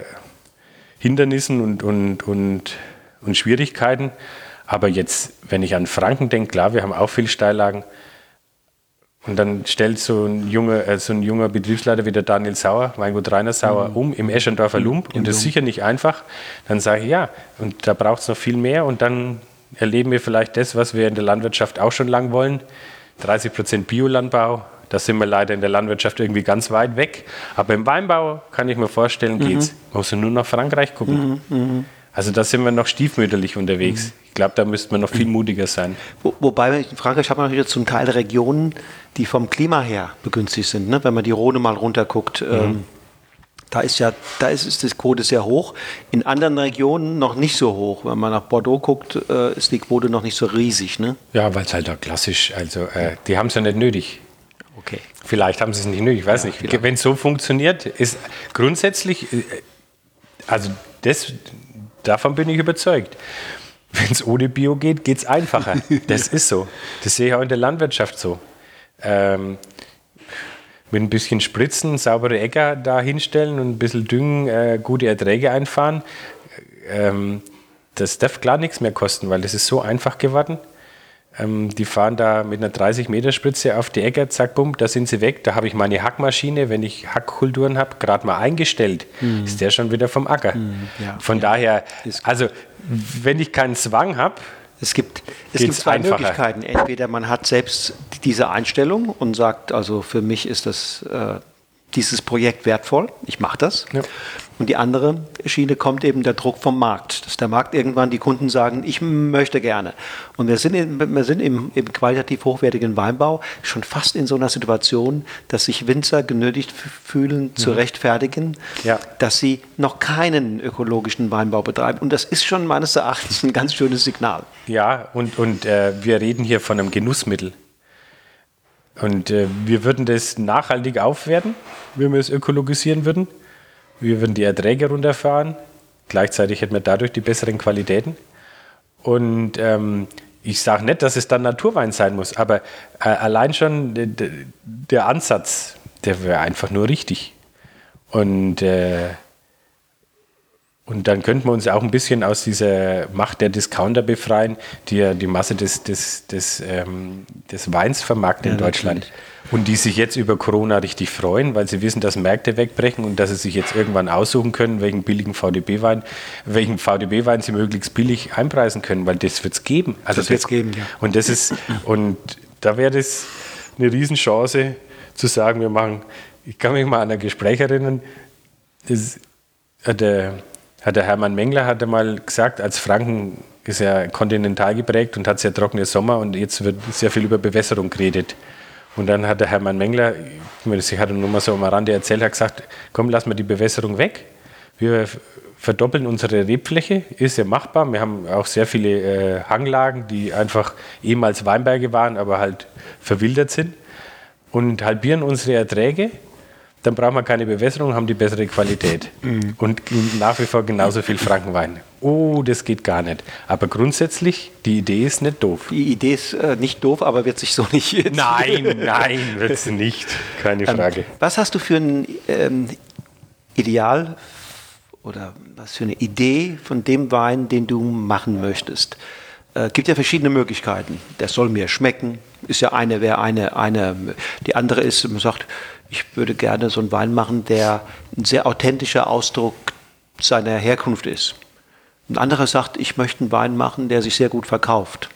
Hindernissen und, und, und, und Schwierigkeiten. Aber jetzt, wenn ich an Franken denke, klar, wir haben auch viel Steillagen. Und dann stellt so ein junger, äh, so ein junger Betriebsleiter wie der Daniel Sauer, Weingut Rainer Sauer, mhm. um im Eschendorfer Lump. Und das ist sicher nicht einfach. Dann sage ich, ja, und da braucht es noch viel mehr. Und dann erleben wir vielleicht das, was wir in der Landwirtschaft auch schon lang wollen. 30 Prozent Biolandbau. Da sind wir leider in der Landwirtschaft irgendwie ganz weit weg. Aber im Weinbau kann ich mir vorstellen, mhm. geht's. Man muss nur nach Frankreich gucken. Mhm. mhm. Also da sind wir noch stiefmütterlich unterwegs. Mhm. Ich glaube, da müsste man noch viel mutiger sein. Wo, wobei in Frankreich hat man natürlich zum Teil Regionen, die vom Klima her begünstigt sind. Ne? Wenn man die Rhone mal runterguckt, mhm. ähm, da ist ja, da ist, ist das Quote sehr hoch. In anderen Regionen noch nicht so hoch. Wenn man nach Bordeaux guckt, äh, ist die Quote noch nicht so riesig. Ne? Ja, weil es halt da klassisch, also äh, die haben es ja nicht nötig. Okay. Vielleicht haben sie es nicht nötig, ich weiß ja, nicht. Wenn es so funktioniert, ist grundsätzlich, äh, also das, davon bin ich überzeugt. Wenn es ohne Bio geht, geht es einfacher. Das ist so. Das sehe ich auch in der Landwirtschaft so. Ähm, mit ein bisschen Spritzen, saubere Äcker da hinstellen und ein bisschen Düngen, äh, gute Erträge einfahren. Ähm, das darf klar nichts mehr kosten, weil das ist so einfach geworden. Ähm, die fahren da mit einer 30-Meter-Spritze auf die Äcker, zack, bumm, da sind sie weg. Da habe ich meine Hackmaschine, wenn ich Hackkulturen habe, gerade mal eingestellt. Mhm. Ist der schon wieder vom Acker. Mhm, ja, Von ja. daher, also wenn ich keinen Zwang habe, es gibt, es gibt zwei einfacher. Möglichkeiten. Entweder man hat selbst diese Einstellung und sagt, also für mich ist das äh, dieses Projekt wertvoll, ich mache das. Ja. Und die andere Schiene kommt eben der Druck vom Markt, dass der Markt irgendwann die Kunden sagen, ich möchte gerne. Und wir sind, in, wir sind im, im qualitativ hochwertigen Weinbau schon fast in so einer Situation, dass sich Winzer genötigt fühlen, zu Mhm. rechtfertigen, Ja. dass sie noch keinen ökologischen Weinbau betreiben. Und das ist schon meines Erachtens ein ganz schönes Signal. Ja, und, und äh, wir reden hier von einem Genussmittel. Und äh, wir würden das nachhaltig aufwerten, wenn wir es ökologisieren würden. Wir würden die Erträge runterfahren. Gleichzeitig hätten wir dadurch die besseren Qualitäten. Und ähm, ich sage nicht, dass es dann Naturwein sein muss, aber äh, allein schon de, de, der Ansatz, der wäre einfach nur richtig. Und äh, und dann könnten wir uns auch ein bisschen aus dieser Macht der Discounter befreien, die ja die Masse des, des, des, ähm, des Weins vermarkten in Ja, Deutschland. natürlich. Und die sich jetzt über Corona richtig freuen, weil sie wissen, dass Märkte wegbrechen und dass sie sich jetzt irgendwann aussuchen können, welchen billigen VDB-Wein, welchen VDB-Wein sie möglichst billig einpreisen können, weil das wird es geben. Also Das wird's geben, ja. Und das ist, und da wäre das eine Riesenchance zu sagen, wir machen, ich kann mich mal an ein Gespräch erinnern, das hat der, hat der Hermann Mengler hat mal gesagt, als Franken ist ja kontinental geprägt und hat sehr trockene Sommer und jetzt wird sehr viel über Bewässerung geredet. Und dann hat der Hermann Mengler, ich hatte nur mal so am Rande erzählt, hat gesagt, komm, lass mal die Bewässerung weg. Wir verdoppeln unsere Rebfläche, ist ja machbar. Wir haben auch sehr viele äh, Hanglagen, die einfach ehemals Weinberge waren, aber halt verwildert sind. Und halbieren unsere Erträge dann brauchen wir keine Bewässerung, haben die bessere Qualität. Und nach wie vor genauso viel Frankenwein. Oh, das geht gar nicht. Aber grundsätzlich, die Idee ist nicht doof. Die Idee ist äh, nicht doof, aber wird sich so nicht jetzt Nein, nein, wird sie nicht. Keine Frage. Was hast du für ein ähm, Ideal oder was für eine Idee von dem Wein, den du machen möchtest? Äh, gibt ja verschiedene Möglichkeiten. Der soll mir schmecken, ist ja eine, wäre eine, eine. Die andere ist, man sagt, ich würde gerne so einen Wein machen, der ein sehr authentischer Ausdruck seiner Herkunft ist. Ein anderer sagt, ich möchte einen Wein machen, der sich sehr gut verkauft.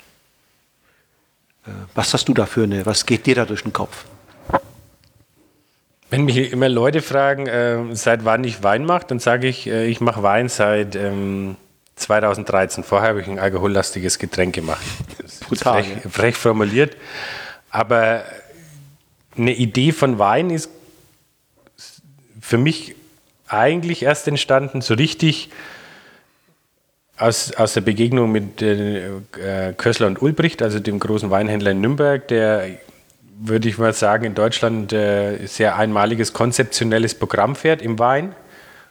Äh, Was hast du da für eine, was geht dir da durch den Kopf? Wenn mich immer Leute fragen, äh, seit wann ich Wein mache, dann sage ich, äh, ich mache Wein seit ähm, 2013. Vorher habe ich ein alkohollastiges Getränk gemacht. Das ist Brutal, frech, ja. frech formuliert. Aber eine Idee von Wein ist für mich eigentlich erst entstanden, so richtig aus, aus der Begegnung mit äh, äh, Kössler und Ulbricht, also dem großen Weinhändler in Nürnberg, der, würde ich mal sagen, in Deutschland äh, sehr einmaliges konzeptionelles Programm fährt im Wein.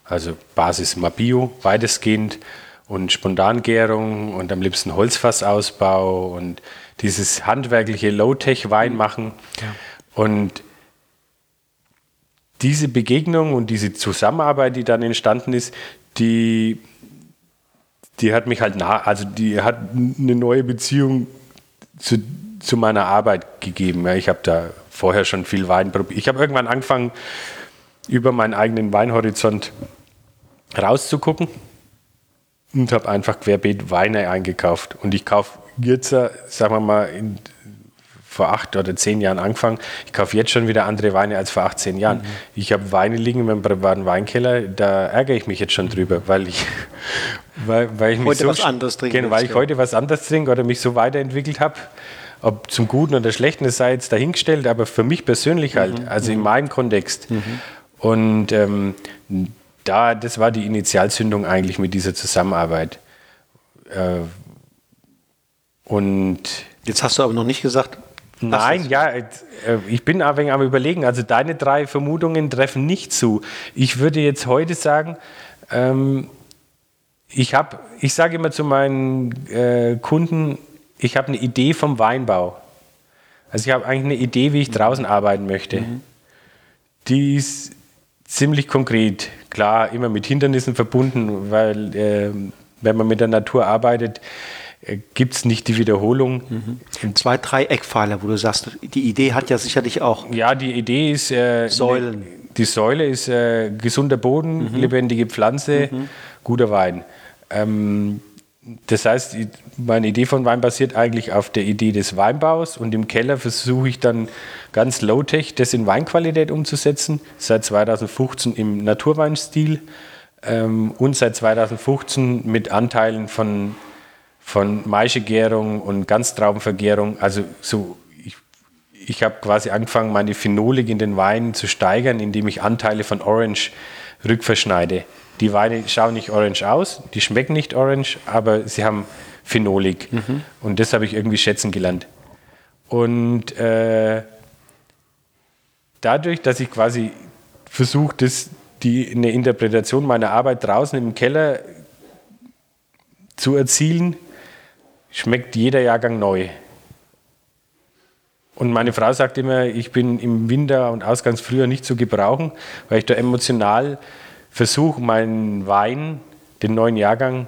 Also Basis immer Bio, weitestgehend und Spontangärung und am liebsten Holzfassausbau und dieses handwerkliche Low-Tech-Wein machen. Und diese Begegnung und diese Zusammenarbeit, die dann entstanden ist, die, die hat mich halt nah, also die hat eine neue Beziehung zu, zu meiner Arbeit gegeben. Ja, ich habe da vorher schon viel Wein probiert. Ich habe irgendwann angefangen, über meinen eigenen Weinhorizont rauszugucken und habe einfach querbeet Weine eingekauft. Und ich kaufe jetzt, äh, sagen wir mal, in, vor acht oder zehn Jahren angefangen. Ich kaufe jetzt schon wieder andere Weine als vor 18 Jahren. Ich habe Weine liegen in meinem privaten Weinkeller, da ärgere ich mich jetzt schon drüber, weil ich, weil, weil ich mich Heute so was anderes trinken Genau, weil ich ja. heute was anderes trinke oder mich so weiterentwickelt habe. Ob zum Guten oder Schlechten, das sei jetzt dahingestellt, aber für mich persönlich halt, Mhm, also in meinem Kontext. Und ähm, da, das war die Initialzündung eigentlich mit dieser Zusammenarbeit. Äh, und Jetzt hast du aber noch nicht gesagt. Nein, ja, äh, ich bin ein wenig am überlegen. Also deine drei Vermutungen treffen nicht zu. Ich würde jetzt heute sagen, ähm, ich habe, ich sage immer zu meinen äh, Kunden, ich habe eine Idee vom Weinbau. Also ich habe eigentlich eine Idee, wie ich draußen arbeiten möchte. Die ist ziemlich konkret. Klar, immer mit Hindernissen verbunden, weil ähm, wenn man mit der Natur arbeitet, gibt es nicht die Wiederholung. Zwei, drei Eckpfeiler, wo du sagst, die Idee hat ja sicherlich auch. Ja, die Idee ist. Äh, Säulen. Die Säule ist äh, gesunder Boden, lebendige Pflanze, guter Wein. Ähm, das heißt, meine Idee von Wein basiert eigentlich auf der Idee des Weinbaus und im Keller versuche ich dann ganz low-tech das in Weinqualität umzusetzen. Seit 2015 im Naturweinstil ähm, und seit 2015 mit Anteilen von, von Maischegärung und Ganztraubenvergärung. Also so, ich, ich habe quasi angefangen, meine Phenolik in den Weinen zu steigern, indem ich Anteile von Orange rückverschneide. Die Weine schauen nicht orange aus, die schmecken nicht orange, aber sie haben Phenolik. Mhm. Und das habe ich irgendwie schätzen gelernt. Und äh, dadurch, dass ich quasi versuche, die, eine Interpretation meiner Arbeit draußen im Keller zu erzielen, schmeckt jeder Jahrgang neu. Und meine Frau sagt immer, ich bin im Winter und Ausgangsfrühjahr nicht zu gebrauchen, weil ich da emotional versuche, meinen Wein, den neuen Jahrgang,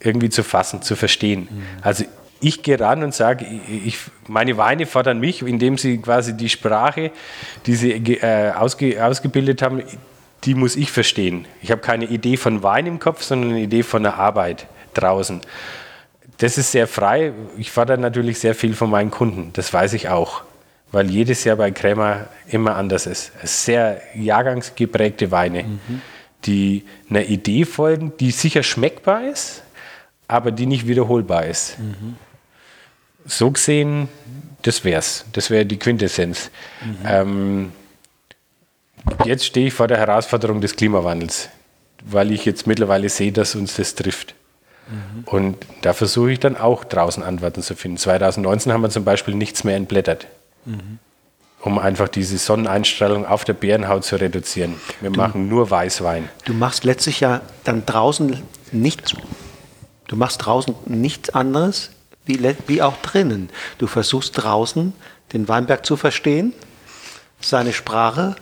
irgendwie zu fassen, zu verstehen. Mhm. Also ich gehe ran und sage, ich, meine Weine fordern mich, indem sie quasi die Sprache, die sie äh, ausge, ausgebildet haben, die muss ich verstehen. Ich habe keine Idee von Wein im Kopf, sondern eine Idee von der Arbeit draußen. Das ist sehr frei. Ich fordere natürlich sehr viel von meinen Kunden, das weiß ich auch, weil jedes Jahr bei Krämer immer anders ist. Sehr jahrgangsgeprägte Weine. Mhm die einer Idee folgen, die sicher schmeckbar ist, aber die nicht wiederholbar ist. Mhm. So gesehen, das wär's. Das wäre die Quintessenz. Mhm. Ähm, jetzt stehe ich vor der Herausforderung des Klimawandels, weil ich jetzt mittlerweile sehe, dass uns das trifft. Mhm. Und da versuche ich dann auch draußen Antworten zu finden. 2019 haben wir zum Beispiel nichts mehr entblättert. Mhm um einfach diese Sonneneinstrahlung auf der Bärenhaut zu reduzieren. Wir du, machen nur Weißwein. Du machst letztlich ja dann draußen nichts, du machst draußen nichts anderes wie, wie auch drinnen. Du versuchst draußen den Weinberg zu verstehen, seine Sprache,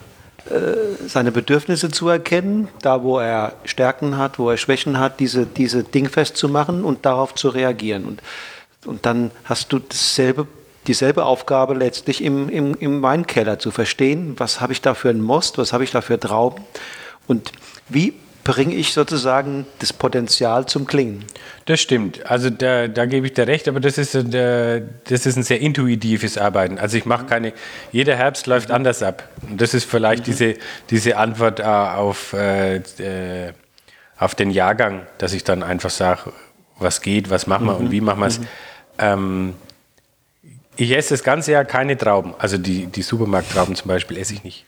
seine Bedürfnisse zu erkennen, da wo er Stärken hat, wo er Schwächen hat, diese, diese dingfest zu und darauf zu reagieren. Und, und dann hast du dasselbe dieselbe Aufgabe letztlich im, im, im Weinkeller zu verstehen, was habe ich da für einen Most, was habe ich da für Trauben? Und wie bringe ich sozusagen das Potenzial zum Klingen. Das stimmt. Also da, da gebe ich dir recht, aber das ist, der, das ist ein sehr intuitives Arbeiten. Also ich mache keine, jeder Herbst läuft anders ab. Und das ist vielleicht mhm. diese, diese Antwort äh, auf, äh, äh, auf den Jahrgang, dass ich dann einfach sage, was geht, was machen wir mhm. und wie machen wir es. Mhm. Ähm, ich esse das ganze Jahr keine Trauben. Also die, die Supermarkttrauben zum Beispiel esse ich nicht.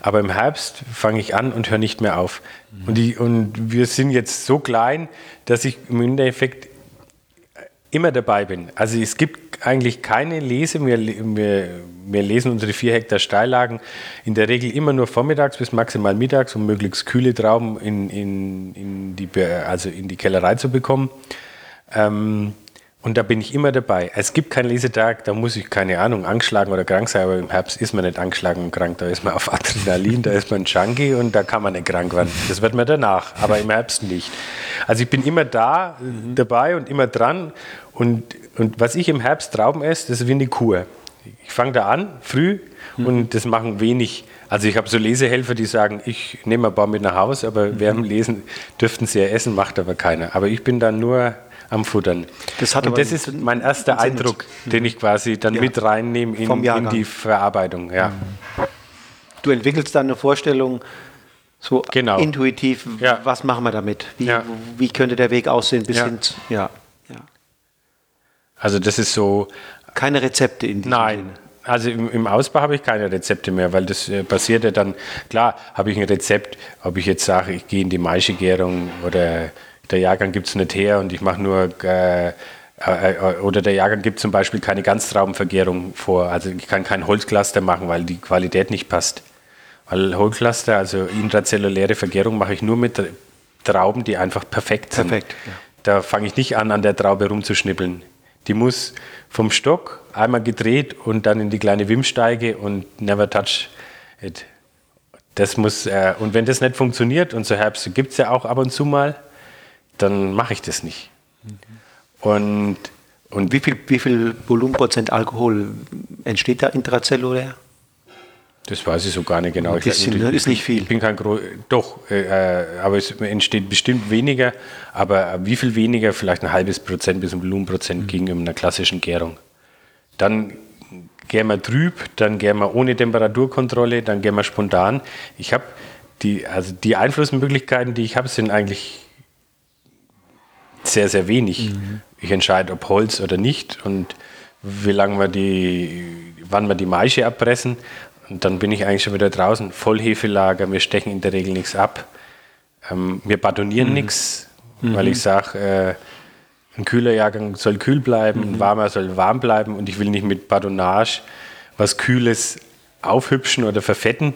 Aber im Herbst fange ich an und höre nicht mehr auf. Mhm. Und, die, und wir sind jetzt so klein, dass ich im Endeffekt immer dabei bin. Also es gibt eigentlich keine Lese. Wir, wir, wir lesen unsere vier Hektar Steillagen in der Regel immer nur vormittags bis maximal mittags, um möglichst kühle Trauben in, in, in, die, also in die Kellerei zu bekommen. Ähm, und da bin ich immer dabei. Es gibt keinen Lesetag, da muss ich, keine Ahnung, angeschlagen oder krank sein, aber im Herbst ist man nicht angeschlagen und krank. Da ist man auf Adrenalin, da ist man Junkie und da kann man nicht krank werden. Das wird man danach, aber im Herbst nicht. Also ich bin immer da, mhm. dabei und immer dran. Und, und was ich im Herbst Trauben esse, das ist wie eine Kur. Ich fange da an, früh, mhm. und das machen wenig. Also ich habe so Lesehelfer, die sagen, ich nehme ein paar mit nach Hause, aber mhm. während dem Lesen dürften sie ja essen, macht aber keiner. Aber ich bin dann nur am Futtern. Das und das ist mein erster Eindruck, den ich quasi dann ja. mit reinnehme in, in, die Verarbeitung. Ja. Du entwickelst dann eine Vorstellung, so genau. intuitiv, ja. was machen wir damit? Wie, ja. wie könnte der Weg aussehen? Bis hin zu, ja. Also das ist so. Keine Rezepte in diesem Nein. Sinne. Also im, im, Ausbau habe ich keine Rezepte mehr, weil das äh, passiert ja dann, klar, habe ich ein Rezept, ob ich jetzt sage, ich gehe in die Maischegärung oder der Jahrgang gibt es nicht her und ich mache nur, äh, äh, oder der Jahrgang gibt zum Beispiel keine Ganztraubenvergärung vor. Also ich kann kein Holzcluster machen, weil die Qualität nicht passt. Weil Holzcluster, also intrazelluläre Vergärung, mache ich nur mit Trauben, die einfach perfekt sind. Perfekt, ja. Da fange ich nicht an, an der Traube rumzuschnippeln. Die muss vom Stock einmal gedreht und dann in die kleine Wimsteige und never touch it. Das muss, äh, und wenn das nicht funktioniert, und so Herbst gibt es ja auch ab und zu mal, dann mache ich das nicht. Und, und wie viel, wie viel Volumenprozent Alkohol entsteht da intrazellulär? Das weiß ich so gar nicht genau. Ein bisschen, ich, ne? ist nicht viel. Ich bin kein Gro Doch, äh, aber es entsteht bestimmt weniger. Aber wie viel weniger? Vielleicht ein halbes Prozent bis ein Volumenprozent mhm. gegenüber einer klassischen Gärung. Dann gären wir trüb, dann gären wir ohne Temperaturkontrolle, dann gären wir spontan. Ich habe die, also die Einflussmöglichkeiten, die ich habe, sind eigentlich sehr, sehr wenig. Mhm. Ich entscheide, ob Holz oder nicht und wie lange wir die, wann wir die Maische abpressen. Und dann bin ich eigentlich schon wieder draußen. Vollhefelager, wir stechen in der Regel nichts ab. Ähm, wir batonieren mhm. nichts, mhm. weil ich sage, äh, ein kühler Jahrgang soll kühl bleiben, mhm. ein warmer soll warm bleiben und ich will nicht mit Badonage was Kühles aufhübschen oder verfetten.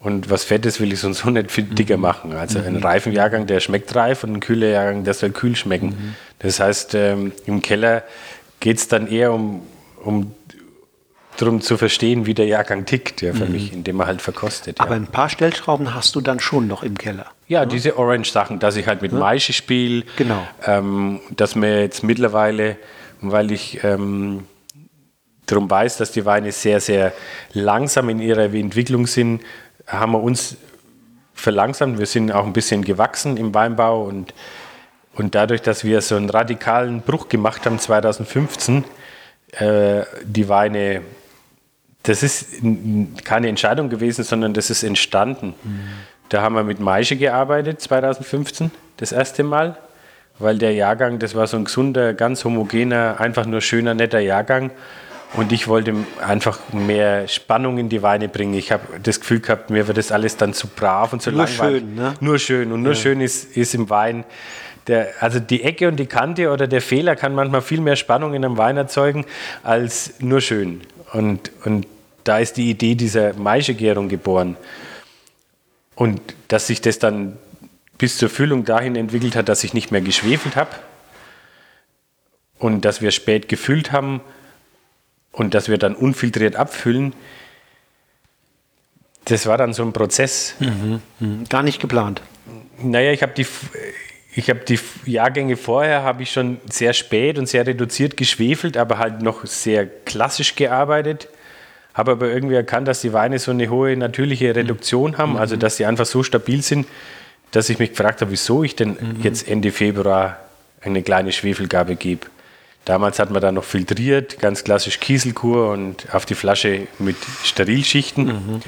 Und was Fettes will ich sonst so nicht viel dicker mhm. machen. Also mhm. ein reifen Jahrgang, der schmeckt reif und ein kühler Jahrgang, der soll kühl schmecken. Mhm. Das heißt, ähm, im Keller geht es dann eher um, um darum zu verstehen, wie der Jahrgang tickt, ja, für mhm. mich, indem man halt verkostet. Ja. Aber ein paar Stellschrauben hast du dann schon noch im Keller. Ja, ja? diese Orange-Sachen, dass ich halt mit ja. Maische spiele. Genau. Ähm, dass mir jetzt mittlerweile, weil ich ähm, darum weiß, dass die Weine sehr, sehr langsam in ihrer Entwicklung sind, haben wir uns verlangsamt. Wir sind auch ein bisschen gewachsen im Weinbau und, und dadurch, dass wir so einen radikalen Bruch gemacht haben 2015, äh, die Weine, das ist keine Entscheidung gewesen, sondern das ist entstanden. Mhm. Da haben wir mit Maische gearbeitet 2015, das erste Mal, weil der Jahrgang, das war so ein gesunder, ganz homogener, einfach nur schöner, netter Jahrgang. Und ich wollte einfach mehr Spannung in die Weine bringen. Ich habe das Gefühl gehabt, mir wird das alles dann zu brav und zu nur langweilig. Schön, ne? Nur schön. Und nur ja. schön ist, ist im Wein. Der, also die Ecke und die Kante oder der Fehler kann manchmal viel mehr Spannung in einem Wein erzeugen als nur schön. Und, und da ist die Idee dieser Maischegärung geboren. Und dass sich das dann bis zur Füllung dahin entwickelt hat, dass ich nicht mehr geschwefelt habe und dass wir spät gefüllt haben, und dass wir dann unfiltriert abfüllen, das war dann so ein Prozess. Mhm. Mhm. Gar nicht geplant. Naja, ich habe die, ich die Jahrgänge vorher habe ich schon sehr spät und sehr reduziert geschwefelt, aber halt noch sehr klassisch gearbeitet. Habe aber irgendwie erkannt, dass die Weine so eine hohe natürliche Reduktion haben, also mhm. dass sie einfach so stabil sind, dass ich mich gefragt habe, wieso ich denn mhm. jetzt Ende Februar eine kleine Schwefelgabe gebe. Damals hat man da noch filtriert, ganz klassisch Kieselkur und auf die Flasche mit Sterilschichten. Mhm.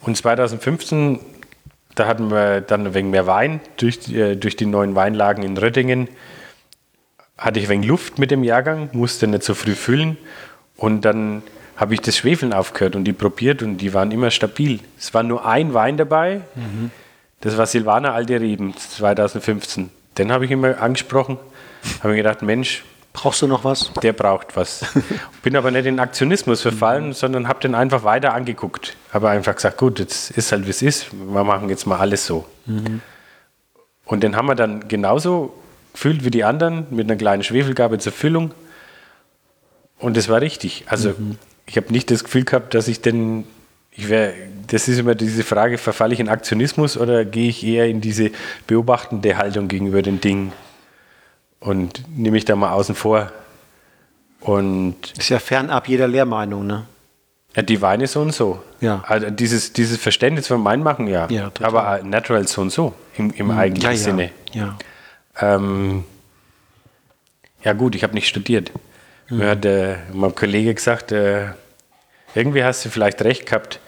Und 2015, da hatten wir dann wegen mehr Wein durch, äh, durch die neuen Weinlagen in Röttingen. Hatte ich ein wenig Luft mit dem Jahrgang, musste nicht so früh füllen. Und dann habe ich das Schwefeln aufgehört und die probiert und die waren immer stabil. Es war nur ein Wein dabei, mhm. das war Silvaner Alte Reben 2015. Den habe ich immer angesprochen, habe mir gedacht, Mensch, Brauchst du noch was? Der braucht was. Bin aber nicht in Aktionismus verfallen, sondern habe den einfach weiter angeguckt. Habe einfach gesagt, gut, jetzt ist halt wie es ist. Wir machen jetzt mal alles so. Mhm. Und den haben wir dann genauso gefüllt wie die anderen mit einer kleinen Schwefelgabe zur Füllung. Und das war richtig. Also mhm. ich habe nicht das Gefühl gehabt, dass ich den, ich wär, das ist immer diese Frage, verfalle ich in Aktionismus oder gehe ich eher in diese beobachtende Haltung gegenüber den Dingen? Und nehme ich da mal außen vor. Und ist ja fernab jeder Lehrmeinung, ne? Ja, die Weine so und so. Ja. Also dieses, dieses Verständnis von Wein machen, ja. ja Aber natural so und so im, im hm, eigentlichen ja, Sinne. Ja. Ähm, ja, gut, ich habe nicht studiert. Mhm. Mir hat äh, mein Kollege gesagt, äh, irgendwie hast du vielleicht recht gehabt,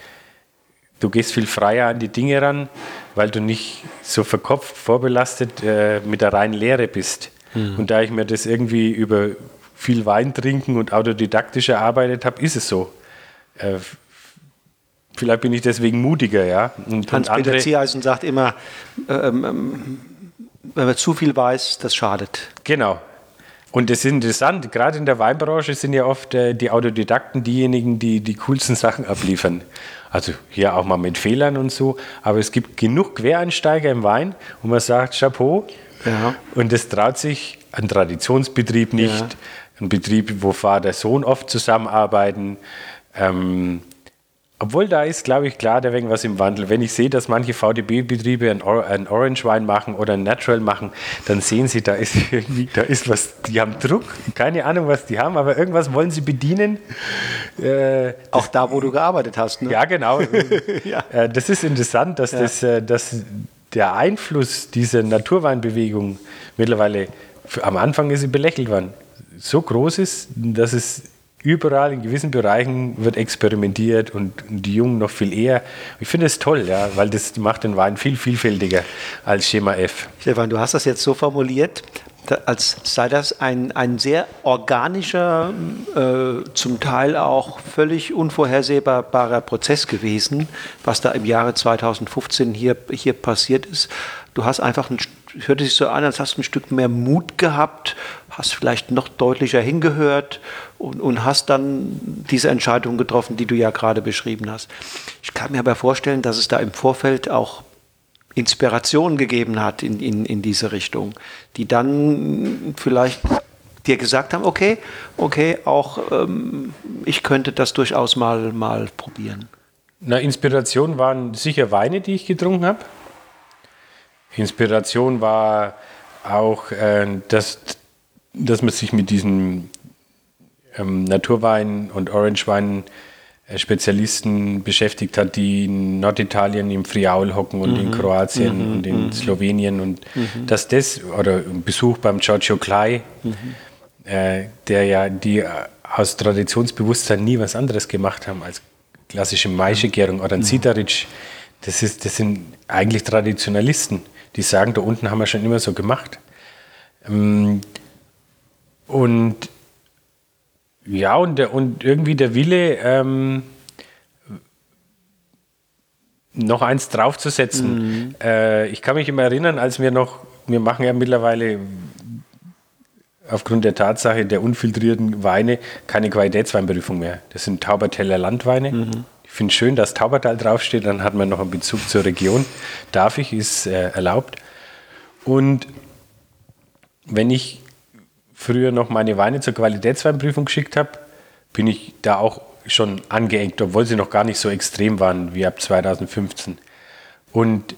du gehst viel freier an die Dinge ran, weil du nicht so verkopft, vorbelastet äh, mit der reinen Lehre bist. Mhm. Und da ich mir das irgendwie über viel Wein trinken und autodidaktisch erarbeitet habe, ist es so. Äh, vielleicht bin ich deswegen mutiger, ja. Hans-Peter Zieheisen sagt immer, ähm, ähm, wenn man zu viel weiß, das schadet. Genau. Und das ist interessant, gerade in der Weinbranche sind ja oft äh, die Autodidakten diejenigen, die die coolsten Sachen abliefern. Also hier auch mal mit Fehlern und so. Aber es gibt genug Quereinsteiger im Wein, wo man sagt, Chapeau, ja. Und das traut sich ein Traditionsbetrieb nicht, ja. ein Betrieb, wo Vater, Sohn oft zusammenarbeiten. Ähm, obwohl da ist, glaube ich, klar, da wegen was im Wandel. Wenn ich sehe, dass manche VDB-Betriebe ein, Or ein Orange Wein machen oder ein Natural machen, dann sehen sie, da ist irgendwie, da ist was, die haben Druck, keine Ahnung, was die haben, aber irgendwas wollen sie bedienen. Äh, Auch da, wo du gearbeitet hast, ne? Ja, genau. ja. Äh, das ist interessant, dass, ja. das, äh, dass der Einfluss dieser Naturweinbewegung mittlerweile, am Anfang ist sie belächelt worden, so groß ist, dass es überall in gewissen Bereichen wird experimentiert und die Jungen noch viel eher. Ich finde es toll, ja, weil das macht den Wein viel vielfältiger als Schema F. Stefan, du hast das jetzt so formuliert, als sei das ein, ein sehr organischer, äh, zum Teil auch völlig unvorhersehbarer Prozess gewesen, was da im Jahre 2015 hier, hier passiert ist. Du hast einfach ein, hörte sich so an, als hast du ein Stück mehr Mut gehabt, hast vielleicht noch deutlicher hingehört und, und hast dann diese Entscheidung getroffen, die du ja gerade beschrieben hast. Ich kann mir aber vorstellen, dass es da im Vorfeld auch Inspiration gegeben hat in, in, in diese Richtung, die dann vielleicht dir gesagt haben, okay, okay, auch ähm, ich könnte das durchaus mal, mal probieren. Na, Inspiration waren sicher Weine, die ich getrunken habe. Inspiration war auch, äh, dass, dass man sich mit diesen ähm, Naturwein und Orangewein Spezialisten beschäftigt hat, die in Norditalien im Friaul hocken und mhm. in Kroatien mhm. und in mhm. Slowenien und mhm. dass das, oder Besuch beim Giorgio Klei, mhm. äh, der ja die äh, aus Traditionsbewusstsein nie was anderes gemacht haben als klassische Maischegärung oder ein mhm. Zitaric, das, ist, das sind eigentlich Traditionalisten, die sagen, da unten haben wir schon immer so gemacht. Ähm, und ja, und, der, und irgendwie der Wille, ähm, noch eins draufzusetzen. Mhm. Äh, ich kann mich immer erinnern, als wir noch, wir machen ja mittlerweile aufgrund der Tatsache der unfiltrierten Weine keine Qualitätsweinprüfung mehr. Das sind Tauberteller Landweine. Mhm. Ich finde es schön, dass Taubertal draufsteht, dann hat man noch einen Bezug zur Region. Darf ich, ist äh, erlaubt. Und wenn ich früher noch meine Weine zur Qualitätsweinprüfung geschickt habe, bin ich da auch schon angeeckt, obwohl sie noch gar nicht so extrem waren wie ab 2015. Und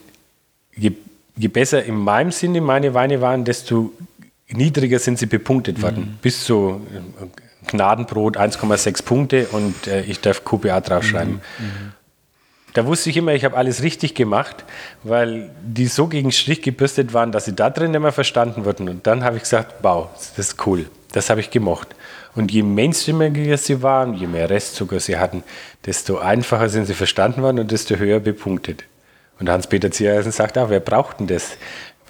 je, je besser in meinem Sinne meine Weine waren, desto niedriger sind sie bepunktet worden. Mhm. Bis zu äh, Gnadenbrot 1,6 Punkte und äh, ich darf QPA draufschreiben. Mhm. Mhm da wusste ich immer, ich habe alles richtig gemacht, weil die so gegen Strich gebürstet waren, dass sie da drin immer verstanden wurden. Und dann habe ich gesagt, wow, das ist cool, das habe ich gemocht. Und je mainstreamiger sie waren, je mehr Restzucker sie hatten, desto einfacher sind sie verstanden worden und desto höher bepunktet. Und Hans-Peter Zierheisen sagt auch, wer braucht denn das?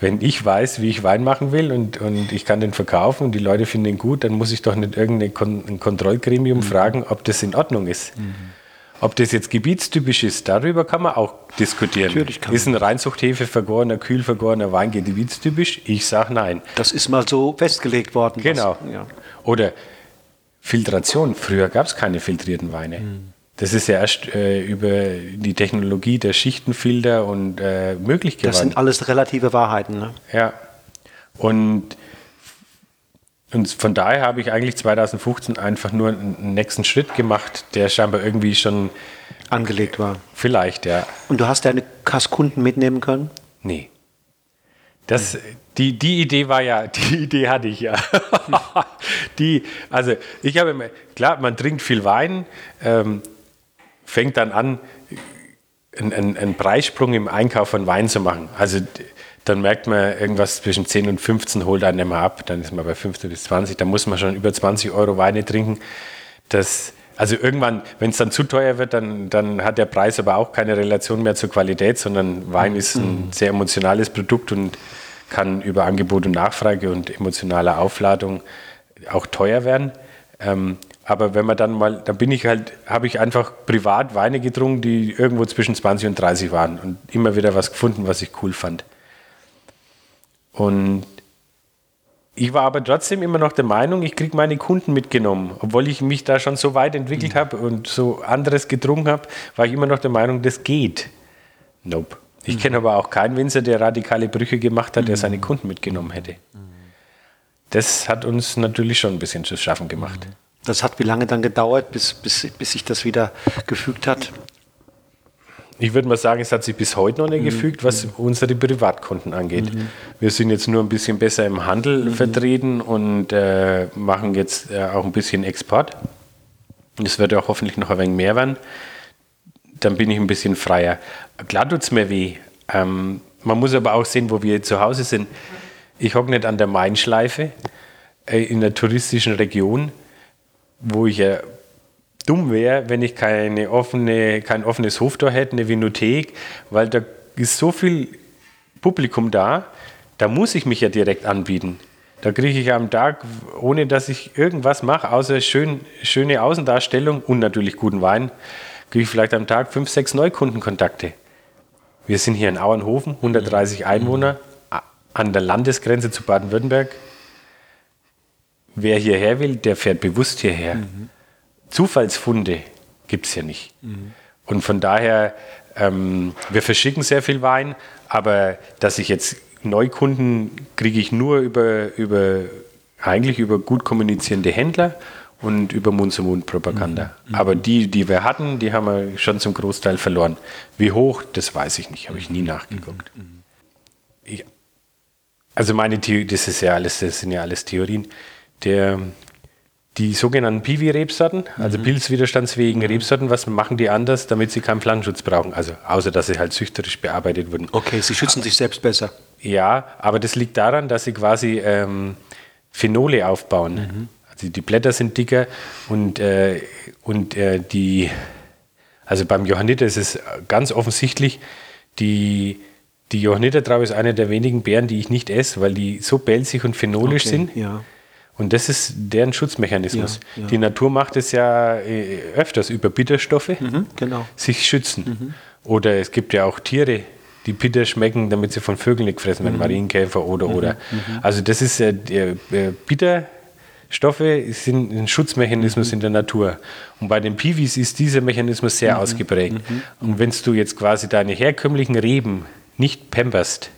Wenn ich weiß, wie ich Wein machen will und, und ich kann den verkaufen und die Leute finden ihn gut, dann muss ich doch nicht irgendein Kon Kontrollgremium mhm. fragen, ob das in Ordnung ist. Mhm. Ob das jetzt gebietstypisch ist, darüber kann man auch diskutieren. Natürlich kann ist ein Reinzuchthefe vergorener, kühl vergorener Wein gebietstypisch? Ich sage nein. Das ist mal so festgelegt worden. Genau. Was, ja. Oder Filtration. Früher gab es keine filtrierten Weine. Hm. Das ist ja erst äh, über die Technologie der Schichtenfilter und äh, möglich geworden. Das sind alles relative Wahrheiten. Ne? Ja. Und und von daher habe ich eigentlich 2015 einfach nur einen nächsten Schritt gemacht, der scheinbar irgendwie schon angelegt war. Vielleicht, ja. Und du hast deine Kasskunden mitnehmen können? Nee. Das, die, die Idee war ja, die Idee hatte ich ja. die, also ich habe immer, klar, man trinkt viel Wein, ähm, fängt dann an, einen, einen Preissprung im Einkauf von Wein zu machen. Also dann merkt man, irgendwas zwischen 10 und 15 holt einen immer ab. Dann ist man bei 15 bis 20. Da muss man schon über 20 Euro Weine trinken. Das, also irgendwann, wenn es dann zu teuer wird, dann, dann hat der Preis aber auch keine Relation mehr zur Qualität, sondern Wein ist ein mhm. sehr emotionales Produkt und kann über Angebot und Nachfrage und emotionale Aufladung auch teuer werden. Ähm, aber wenn man dann mal, dann bin ich halt, habe ich einfach privat Weine getrunken, die irgendwo zwischen 20 und 30 waren und immer wieder was gefunden, was ich cool fand. Und ich war aber trotzdem immer noch der Meinung, ich kriege meine Kunden mitgenommen. Obwohl ich mich da schon so weit entwickelt mhm. habe und so anderes getrunken habe, war ich immer noch der Meinung, das geht. Nope. Ich mhm. kenne aber auch keinen Winzer, der radikale Brüche gemacht hat, der seine mhm. Kunden mitgenommen hätte. Das hat uns natürlich schon ein bisschen zu schaffen gemacht. Das hat wie lange dann gedauert, bis, bis, bis sich das wieder gefügt hat? Ich würde mal sagen, es hat sich bis heute noch nicht mhm. gefügt, was unsere Privatkunden angeht. Mhm. Wir sind jetzt nur ein bisschen besser im Handel mhm. vertreten und äh, machen jetzt äh, auch ein bisschen Export. Es wird auch hoffentlich noch ein wenig mehr werden. Dann bin ich ein bisschen freier. Klar tut es mir weh. Ähm, man muss aber auch sehen, wo wir zu Hause sind. Ich hocke nicht an der Mainschleife äh, in einer touristischen Region, wo ich ja dumm wäre, wenn ich keine offene, kein offenes Hoftor hätte, eine Vinothek, weil da ist so viel Publikum da, da muss ich mich ja direkt anbieten. Da kriege ich am Tag, ohne dass ich irgendwas mache, außer schön, schöne Außendarstellung und natürlich guten Wein, kriege ich vielleicht am Tag fünf, sechs Neukundenkontakte. Wir sind hier in Auernhofen, 130 Einwohner, an der Landesgrenze zu Baden-Württemberg. Wer hierher will, der fährt bewusst hierher. Mhm. Zufallsfunde gibt es ja nicht. Mhm. Und von daher, ähm, wir verschicken sehr viel Wein, aber dass ich jetzt Neukunden kriege ich nur über, über eigentlich über gut kommunizierende Händler und über Mund-zu-Mund-Propaganda. Mhm. Aber die, die wir hatten, die haben wir schon zum Großteil verloren. Wie hoch, das weiß ich nicht, habe ich nie nachgeguckt. Mhm. Ich, also meine Theorie, das ist ja alles, das sind ja alles Theorien. Der, die sogenannten Piwi-Rebsorten, also mhm. pilzwiderstandsfähigen mhm. Rebsorten, was machen die anders, damit sie keinen Pflanzenschutz brauchen? Also außer, dass sie halt züchterisch bearbeitet wurden. Okay, sie schützen sich selbst besser. Ja, aber das liegt daran, dass sie quasi ähm, Phenole aufbauen. Mhm. Also die Blätter sind dicker und, äh, und äh, die, also beim Johanniter ist es ganz offensichtlich, die, die Johannitertraube ist eine der wenigen Beeren, die ich nicht esse, weil die so pelzig und phenolisch okay, sind. Ja und das ist deren Schutzmechanismus. Ja, ja. Die Natur macht es ja äh, öfters über Bitterstoffe, mhm, genau. sich schützen. Mhm. Oder es gibt ja auch Tiere, die bitter schmecken, damit sie von Vögeln nicht gefressen werden, mhm. Marienkäfer oder mhm. oder. Mhm. Also das ist äh, äh, Bitterstoffe sind ein Schutzmechanismus mhm. in der Natur. Und bei den Piwis ist dieser Mechanismus sehr ausgeprägt. Und wenn du jetzt quasi deine herkömmlichen Reben nicht pamperst,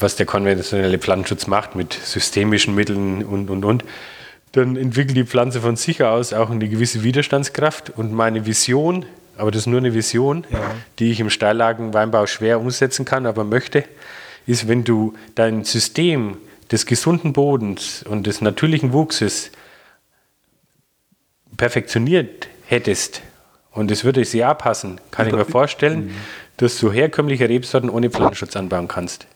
was der konventionelle Pflanzenschutz macht mit systemischen Mitteln und, und, und, dann entwickelt die Pflanze von sich aus auch eine gewisse Widerstandskraft. Und meine Vision, aber das ist nur eine Vision, ja. die ich im Steillagenweinbau schwer umsetzen kann, aber möchte, ist, wenn du dein System des gesunden Bodens und des natürlichen Wuchses perfektioniert hättest, und es würde sehr passen, kann ich mir vorstellen, mhm. dass du herkömmliche Rebsorten ohne Pflanzenschutz anbauen kannst.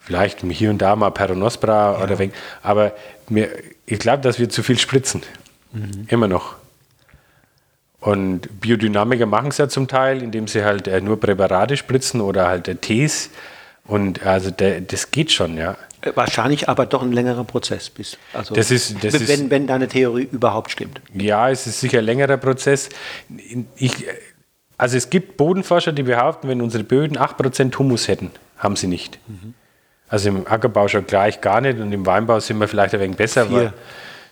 Vielleicht hier und da mal Peronospora ja. oder weg. Aber mir, ich glaube, dass wir zu viel spritzen. Mhm. Immer noch. Und Biodynamiker machen es ja zum Teil, indem sie halt äh, nur Präparate spritzen oder halt äh, Tees. Und also der, das geht schon, ja. Äh, wahrscheinlich aber doch ein längerer Prozess bis. Also das ist, das wenn, ist, wenn deine Theorie überhaupt stimmt. Ja, es ist sicher ein längerer Prozess. Ich, also es gibt Bodenforscher, die behaupten, wenn unsere Böden 8% Humus hätten, haben sie nicht. Mhm. Also im Ackerbau schon gleich gar nicht und im Weinbau sind wir vielleicht ein wenig besser, vier. weil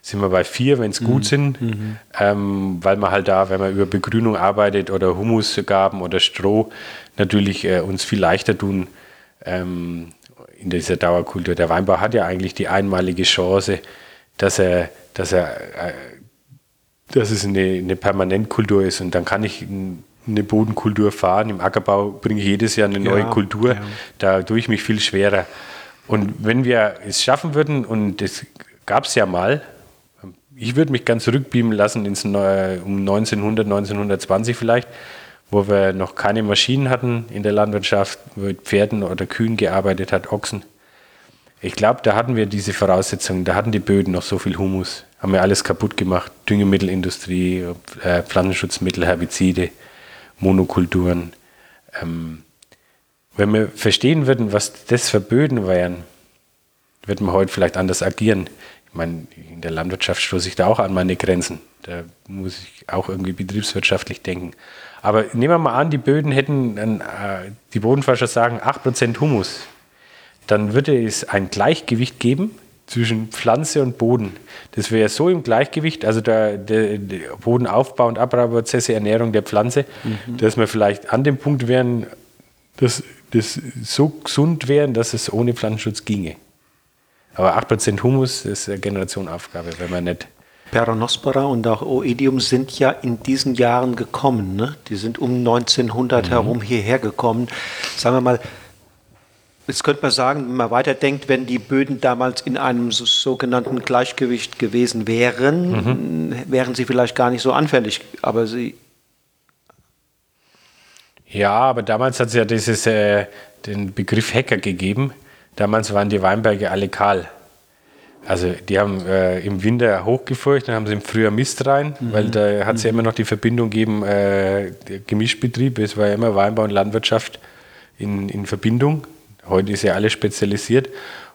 sind wir bei vier, wenn es mhm. gut sind, mhm. ähm, weil man halt da, wenn man über Begrünung arbeitet oder Humusgaben oder Stroh, natürlich äh, uns viel leichter tun ähm, in dieser Dauerkultur. Der Weinbau hat ja eigentlich die einmalige Chance, dass er, dass er, äh, dass es eine, eine Permanentkultur ist und dann kann ich eine Bodenkultur fahren. Im Ackerbau bringe ich jedes Jahr eine neue ja, Kultur. Ja. Da tue ich mich viel schwerer. Und wenn wir es schaffen würden, und das gab es ja mal, ich würde mich ganz zurückbeamen lassen ins neue, um 1900, 1920 vielleicht, wo wir noch keine Maschinen hatten in der Landwirtschaft, wo mit Pferden oder Kühen gearbeitet hat, Ochsen. Ich glaube, da hatten wir diese Voraussetzungen, da hatten die Böden noch so viel Humus, haben wir alles kaputt gemacht, Düngemittelindustrie, äh, Pflanzenschutzmittel, Herbizide. Monokulturen. Ähm, wenn wir verstehen würden, was das für Böden wären, würden wir heute vielleicht anders agieren. Ich meine, in der Landwirtschaft stoße ich da auch an meine Grenzen. Da muss ich auch irgendwie betriebswirtschaftlich denken. Aber nehmen wir mal an, die Böden hätten, äh, die Bodenforscher sagen 8% Humus. Dann würde es ein Gleichgewicht geben zwischen Pflanze und Boden. Das wäre so im Gleichgewicht, also der, der, der Bodenaufbau und Abbauprozesse, Ernährung der Pflanze, mhm. dass wir vielleicht an dem Punkt wären, dass das so gesund wären, dass es ohne Pflanzenschutz ginge. Aber 8% Humus ist eine Generationenaufgabe, wenn man nicht Peronospora und auch Oidium sind ja in diesen Jahren gekommen. Ne? Die sind um 1900 mhm. herum hierher gekommen. Sagen wir mal, Jetzt könnte man sagen, wenn man weiterdenkt, wenn die Böden damals in einem so, sogenannten Gleichgewicht gewesen wären, mhm. wären sie vielleicht gar nicht so anfällig. Aber sie. Ja, aber damals hat es ja dieses, äh, den Begriff Hacker gegeben. Damals waren die Weinberge alle kahl. Also die haben äh, im Winter hochgefurcht, dann haben sie im Frühjahr Mist rein, mhm. weil da hat es ja mhm. immer noch die Verbindung gegeben, äh, Gemischbetrieb, es war ja immer Weinbau und Landwirtschaft in, in Verbindung. Heute ist ja alles spezialisiert.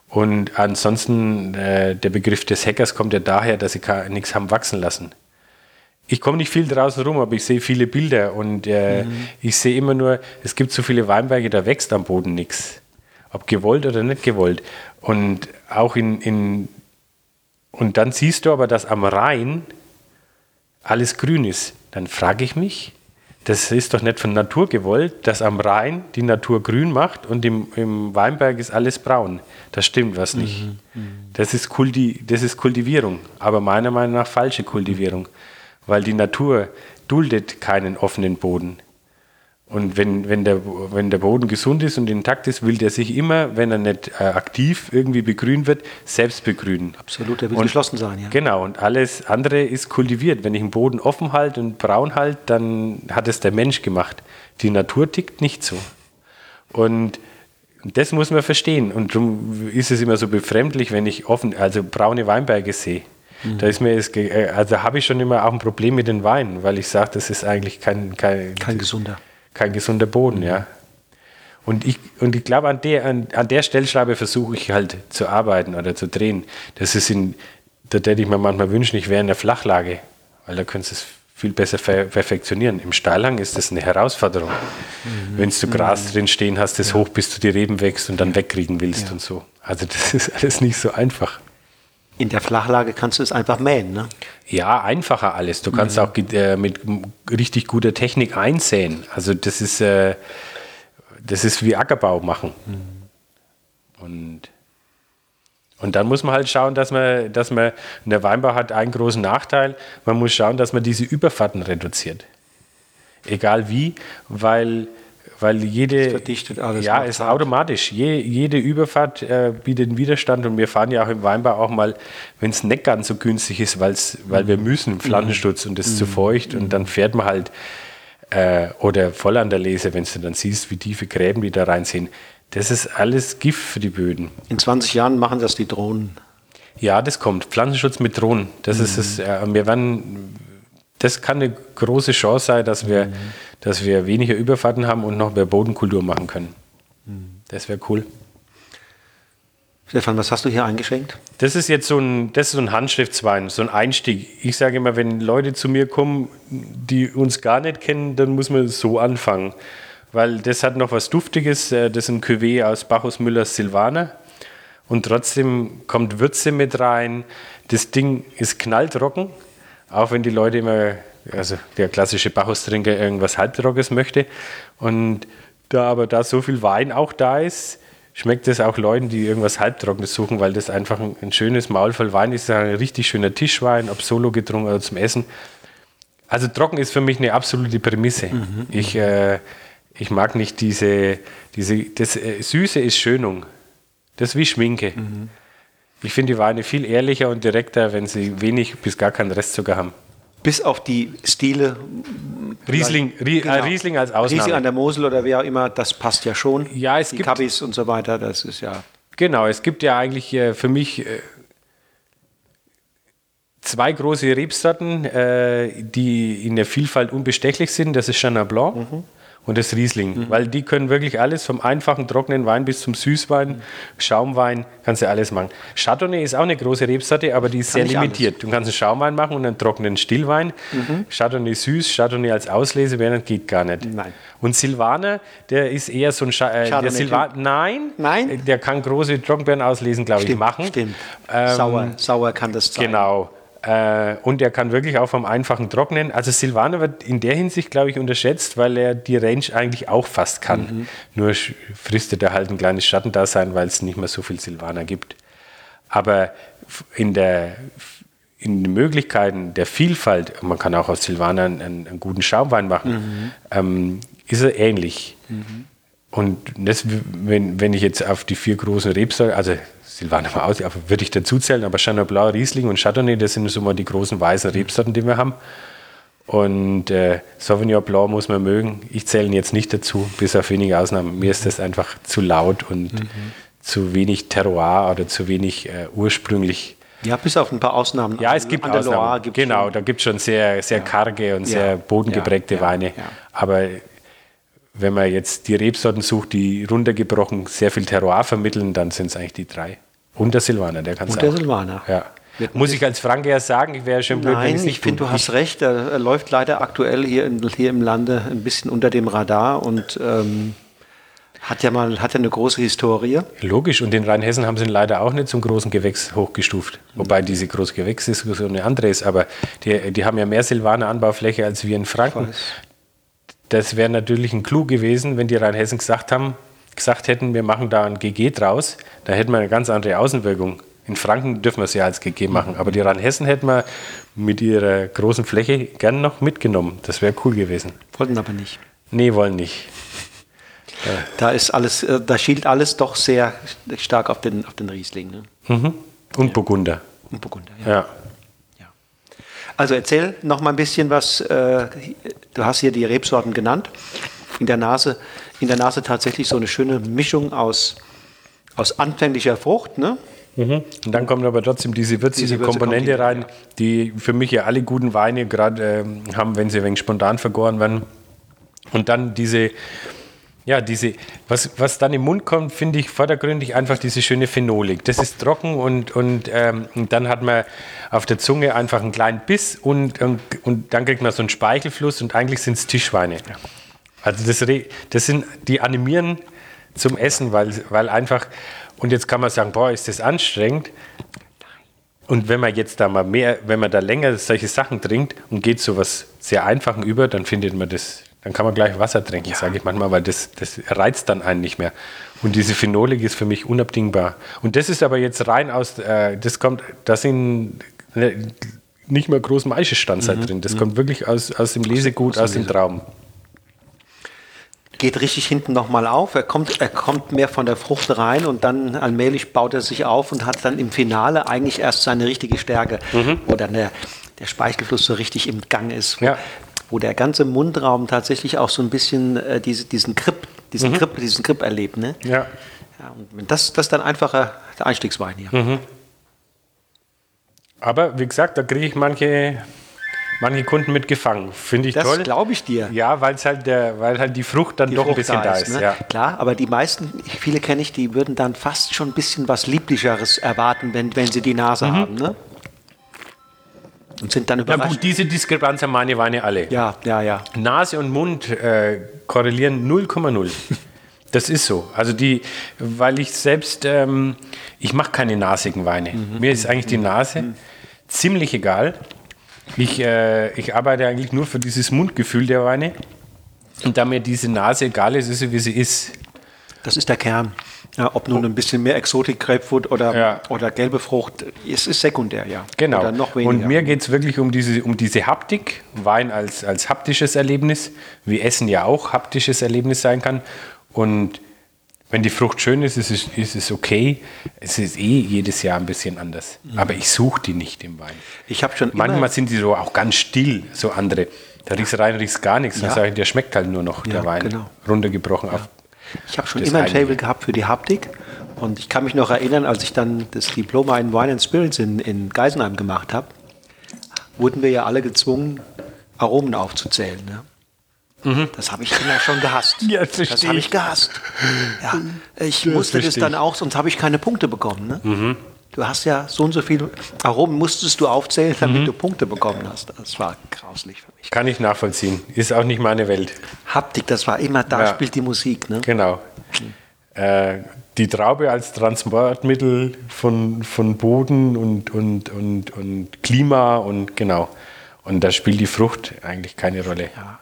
Und ansonsten, äh, der Begriff des Hackers kommt ja daher, dass sie nichts haben wachsen lassen. Ich komme nicht viel draußen rum, aber ich sehe viele Bilder und äh, mhm. ich sehe immer nur, es gibt so viele Weinberge, da wächst am Boden nichts. Ob gewollt oder nicht gewollt. Und auch in, in und dann siehst du aber, dass am Rhein alles grün ist. Dann frage ich mich, das ist doch nicht von Natur gewollt, dass am Rhein die Natur grün macht und im, im Weinberg ist alles braun. Da stimmt was nicht. Mhm, mhm. das, ist Kulti, das ist Kultivierung, aber meiner Meinung nach falsche Kultivierung, weil die Natur duldet keinen offenen Boden. Und wenn, wenn, der, wenn der Boden gesund ist und intakt ist, will der sich immer, wenn er nicht äh, aktiv irgendwie begrünt wird, selbst begrünen. Absolut, der will und, geschlossen sein, ja. Genau, und alles andere ist kultiviert. Wenn ich einen Boden offen halte und braun halte, dann hat es der Mensch gemacht. Die Natur tickt nicht so. Und das muss man verstehen. Und darum ist es immer so befremdlich, wenn ich offen, also braune Weinberge sehe. Mhm. Da ist mir jetzt, äh, also habe ich schon immer auch ein Problem mit den Weinen, weil ich sage, das ist eigentlich kein, kein, kein gesunder kein gesunder Boden, ja. Und ich, und ich glaube, an der, an, an der Stellschraube versuche ich halt zu arbeiten oder zu drehen. Das ist in, da hätte ich mir manchmal wünschen, ich wäre in der Flachlage, weil da könntest du es viel besser perfektionieren. Im Steilhang ist das eine Herausforderung. Mhm. Wenn du Gras mhm. drin stehen hast, das ja. hoch bis du die Reben wächst und dann ja. wegkriegen willst ja. und so. Also das ist alles nicht so einfach. In der Flachlage kannst du es einfach mähen, ne? Ja, einfacher alles. Du kannst mhm. auch äh, mit richtig guter Technik einsäen. Also das ist, äh, das ist wie Ackerbau machen. Mhm. Und, und dann muss man halt schauen, dass man, dass man, der Weinbau hat einen großen Nachteil, man muss schauen, dass man diese Überfahrten reduziert. Egal wie, weil weil jede. Das verdichtet alles. Ja, ist automatisch. Je, jede Überfahrt äh, bietet einen Widerstand und wir fahren ja auch im Weinbau auch mal, wenn es nicht ganz so günstig ist, weil's, weil wir müssen, Pflanzensturz und es ist zu mhm. feucht und dann fährt man halt äh, oder voll an der Lese, wenn du dann siehst, wie tiefe Gräben die da reinziehen. Das ist alles Gift für die Böden. In 20 Jahren machen das die Drohnen. Ja, das kommt. Pflanzenschutz mit Drohnen. Das mhm. ist es. Wir werden das kann eine große Chance sein, dass wir, mhm. dass wir weniger Überfahrten haben und noch mehr Bodenkultur machen können. Mhm. Das wäre cool. Stefan, was hast du hier eingeschenkt? Das ist jetzt so ein, das ist so ein Handschriftswein, so ein Einstieg. Ich sage immer, wenn Leute zu mir kommen, die uns gar nicht kennen, dann muss man so anfangen. Weil das hat noch was Duftiges. Äh, das ist ein Cuvée aus Bacchus Müllers Silvaner. Und trotzdem kommt Würze mit rein. Das Ding ist knalltrocken. Auch wenn die Leute immer, also der klassische Bacchus-Trinker irgendwas Halbtrockenes möchte. Und da aber da so viel Wein auch da ist, schmeckt es auch Leuten, die irgendwas Halbtrockenes suchen, weil das einfach ein, ein schönes Maul voll Wein ist. Ein richtig schöner Tischwein, ob solo getrunken oder zum Essen. Also trocken ist für mich eine absolute Prämisse. Mhm. Ich, äh, ich mag nicht diese, diese das äh, Süße ist Schönung. Das ist wie Schminke. Mhm. Ich finde die Weine viel ehrlicher und direkter, wenn sie wenig bis gar keinen Restzucker haben. Bis auf die Stile. Riesling, Rie, äh, genau. Riesling als Ausnahme. Riesling an der Mosel oder wie auch immer, das passt ja schon. Ja, es die gibt. Cabis und so weiter, das ist ja. Genau, es gibt ja eigentlich äh, für mich äh, zwei große Rebsorten, die in der Vielfalt unbestechlich sind. Das ist Chenin Blanc. Mhm und das Riesling, mhm. weil die können wirklich alles vom einfachen trockenen Wein bis zum Süßwein, mhm. Schaumwein, kannst du alles machen. Chardonnay ist auch eine große Rebsorte, aber die ist Kann sehr limitiert. Alles. Du kannst einen Schaumwein machen und einen trockenen Stillwein. Mhm. Chardonnay süß, Chardonnay als Auslese, geht gar nicht. Nein. Und Silvaner, der ist eher so ein Scha äh, der Silva Nein, Nein, der kann große Trockenbeeren auslesen, glaube ich, machen. Stimmt. Ähm, sauer, sauer kann das sein. Genau. Äh, und er kann wirklich auch vom einfachen Trocknen. Also Silvaner wird in der Hinsicht, glaube ich, unterschätzt, weil er die Range eigentlich auch fast kann. Mhm. Nur fristet er halt ein kleines Schattendasein, weil es nicht mehr so viel Silvaner gibt. Aber in der in den Möglichkeiten der Vielfalt, man kann auch aus Silvaner einen, einen guten Schaumwein machen, mhm. ähm, ist er ähnlich. Mhm. Und das, wenn, wenn ich jetzt auf die vier großen Rebsorten, also Silvaner war aus, aber würde ich dazu zählen, aber Chenin Blanc, Riesling und Chardonnay, das sind so mal die großen weißen Rebsorten, die wir haben. Und äh, Sauvignon Blanc muss man mögen. Ich zähle ihn jetzt nicht dazu, bis auf wenige Ausnahmen. Mir ist das einfach zu laut und mhm. zu wenig Terroir oder zu wenig äh, ursprünglich. Ja, bis auf ein paar Ausnahmen. Ja, es gibt Ausnahmen. Gibt's genau, schon. da gibt es schon sehr, sehr ja. karge und ja. sehr bodengeprägte ja. Weine. Aber wenn man jetzt die Rebsorten sucht, die runtergebrochen sehr viel Terroir vermitteln, dann sind es eigentlich die drei. Und der Silvaner, der kann es Und der Silvaner. Ja. Muss ich als Franke ja sagen, ich wäre schon blöd, Nein, ich finde, du hast recht. Er, er, läuft leider aktuell hier, in, hier im Lande ein bisschen unter dem Radar und ähm, hat ja mal hat ja eine große Historie. Logisch, und in Rheinhessen haben sie ihn leider auch nicht zum großen Gewächs hochgestuft. Wobei diese große Gewächsdiskussion eine andere ist, aber die, die haben ja mehr Silvaner Anbaufläche als wir in Franken. Das wäre natürlich ein Clou gewesen, wenn die Rheinhessen gesagt haben, gesagt hätten, wir machen da ein GG draus, da hätten wir eine ganz andere Außenwirkung. In Franken dürfen wir es ja als GG machen, aber die Rheinhessen hätten wir mit ihrer großen Fläche gern noch mitgenommen. Das wäre cool gewesen. Wollten aber nicht. Nee, wollen nicht. Da ist alles, äh, da schielt alles doch sehr stark auf den, auf den Riesling. Ne? Mhm. Und ja. Burgunder. Und Burgunder, ja. ja. ja. Also erzähl noch mal ein bisschen was. Äh, du hast hier die Rebsorten genannt. In der Nase, in der Nase tatsächlich so eine schöne Mischung aus, aus anfänglicher Frucht, ne? Mhm. Und dann kommt aber trotzdem diese würzige diese Komponente rein, ja. die für mich ja alle guten Weine gerade äh, haben, wenn sie ein wenig spontan vergoren werden. Und dann diese, ja, diese, was, was dann im Mund kommt, finde ich vordergründig einfach diese schöne Phenolik. Das ist trocken und, und, ähm, und dann hat man auf der Zunge einfach einen kleinen Biss und, und, und dann kriegt man so einen Speichelfluss und eigentlich sind es Tischweine. Also das, das sind, die animieren zum Essen, weil, weil einfach und jetzt kann man sagen, boah, ist das anstrengend. Und wenn man jetzt da mal mehr, wenn man da länger solche Sachen trinkt und geht zu was sehr Einfachen über, dann findet man das, dann kann man gleich Wasser trinken, ja. sage ich manchmal, weil das, das reizt dann einen nicht mehr. Und diese Phenolik ist für mich unabdingbar. Und das ist aber jetzt rein aus, äh, das kommt, da sind ne, nicht mal groß Maischestanzer mhm. drin. Das mhm. kommt wirklich aus, aus dem Lesegut, aus, aus dem Traum geht richtig hinten nochmal auf. Er kommt, er kommt mehr von der Frucht rein und dann allmählich baut er sich auf und hat dann im Finale eigentlich erst seine richtige Stärke, mhm. wo dann der, der Speichelfluss so richtig im Gang ist. Wo, ja. wo der ganze Mundraum tatsächlich auch so ein bisschen äh, diese, diesen Grip, diesen mhm. Grip, diesen Grip erlebt. Ne? Ja. ja und das, das ist dann einfacher der Einstiegswein hier. Mhm. Aber wie gesagt, da kriege ich manche manche Kunden mit gefangen. Finde ich das toll. Das glaube ich dir. Ja, weil's halt der, weil halt die Frucht dann die doch Frucht ein bisschen da ist. Da ist ne? ja. Klar, aber die meisten, viele kenne ich, die würden dann fast schon ein bisschen was Lieblicheres erwarten, wenn, wenn sie die Nase mhm. haben. Ne? Und sind dann überrascht. Na gut, diese Diskrepanz haben meine Weine alle. Ja, ja, ja. Nase und Mund äh, korrelieren 0,0. Das ist so. Also die, weil ich selbst, ähm, ich mache keine nasigen Weine. Mhm. Mir ist eigentlich die Nase mhm. ziemlich egal. Ich, äh, ich arbeite eigentlich nur für dieses Mundgefühl der Weine. Und da mir diese Nase egal ist, ist sie, wie sie ist. Das ist der Kern. Ja, ob nun ein bisschen mehr Exotik, Grapefruit oder, ja. oder gelbe Frucht, es ist sekundär, ja. Genau. Und mir geht es wirklich um diese, um diese Haptik, Wein als, als haptisches Erlebnis, wie Essen ja auch haptisches Erlebnis sein kann. Und wenn die Frucht schön ist, ist es, ist es okay. Es ist eh jedes Jahr ein bisschen anders. Mhm. Aber ich suche die nicht im Wein. Ich habe schon Manchmal sind die so auch ganz still, so andere. Da riechst du rein, riechst gar nichts. Ja. Dann sage ich, der schmeckt halt nur noch, der ja, Wein. Genau. Runtergebrochen ja. auf. Ich habe schon immer ein Fable gehabt für die Haptik. Und ich kann mich noch erinnern, als ich dann das Diploma in Wine and Spirits in, in Geisenheim gemacht habe, wurden wir ja alle gezwungen, Aromen aufzuzählen. Ne? Mhm. Das habe ich immer schon gehasst. Ja, das habe ich gehasst. Ja, ich das musste das dann auch, sonst habe ich keine Punkte bekommen. Ne? Mhm. Du hast ja so und so viele Aromen musstest du aufzählen, damit mhm. du Punkte bekommen hast. Das war grauslich für mich. Kann ich nachvollziehen. Ist auch nicht meine Welt. Haptik, das war immer, da ja. spielt die Musik. Ne? Genau. Äh, die Traube als Transportmittel von, von Boden und, und, und, und Klima und genau. Und da spielt die Frucht eigentlich keine Rolle. Ja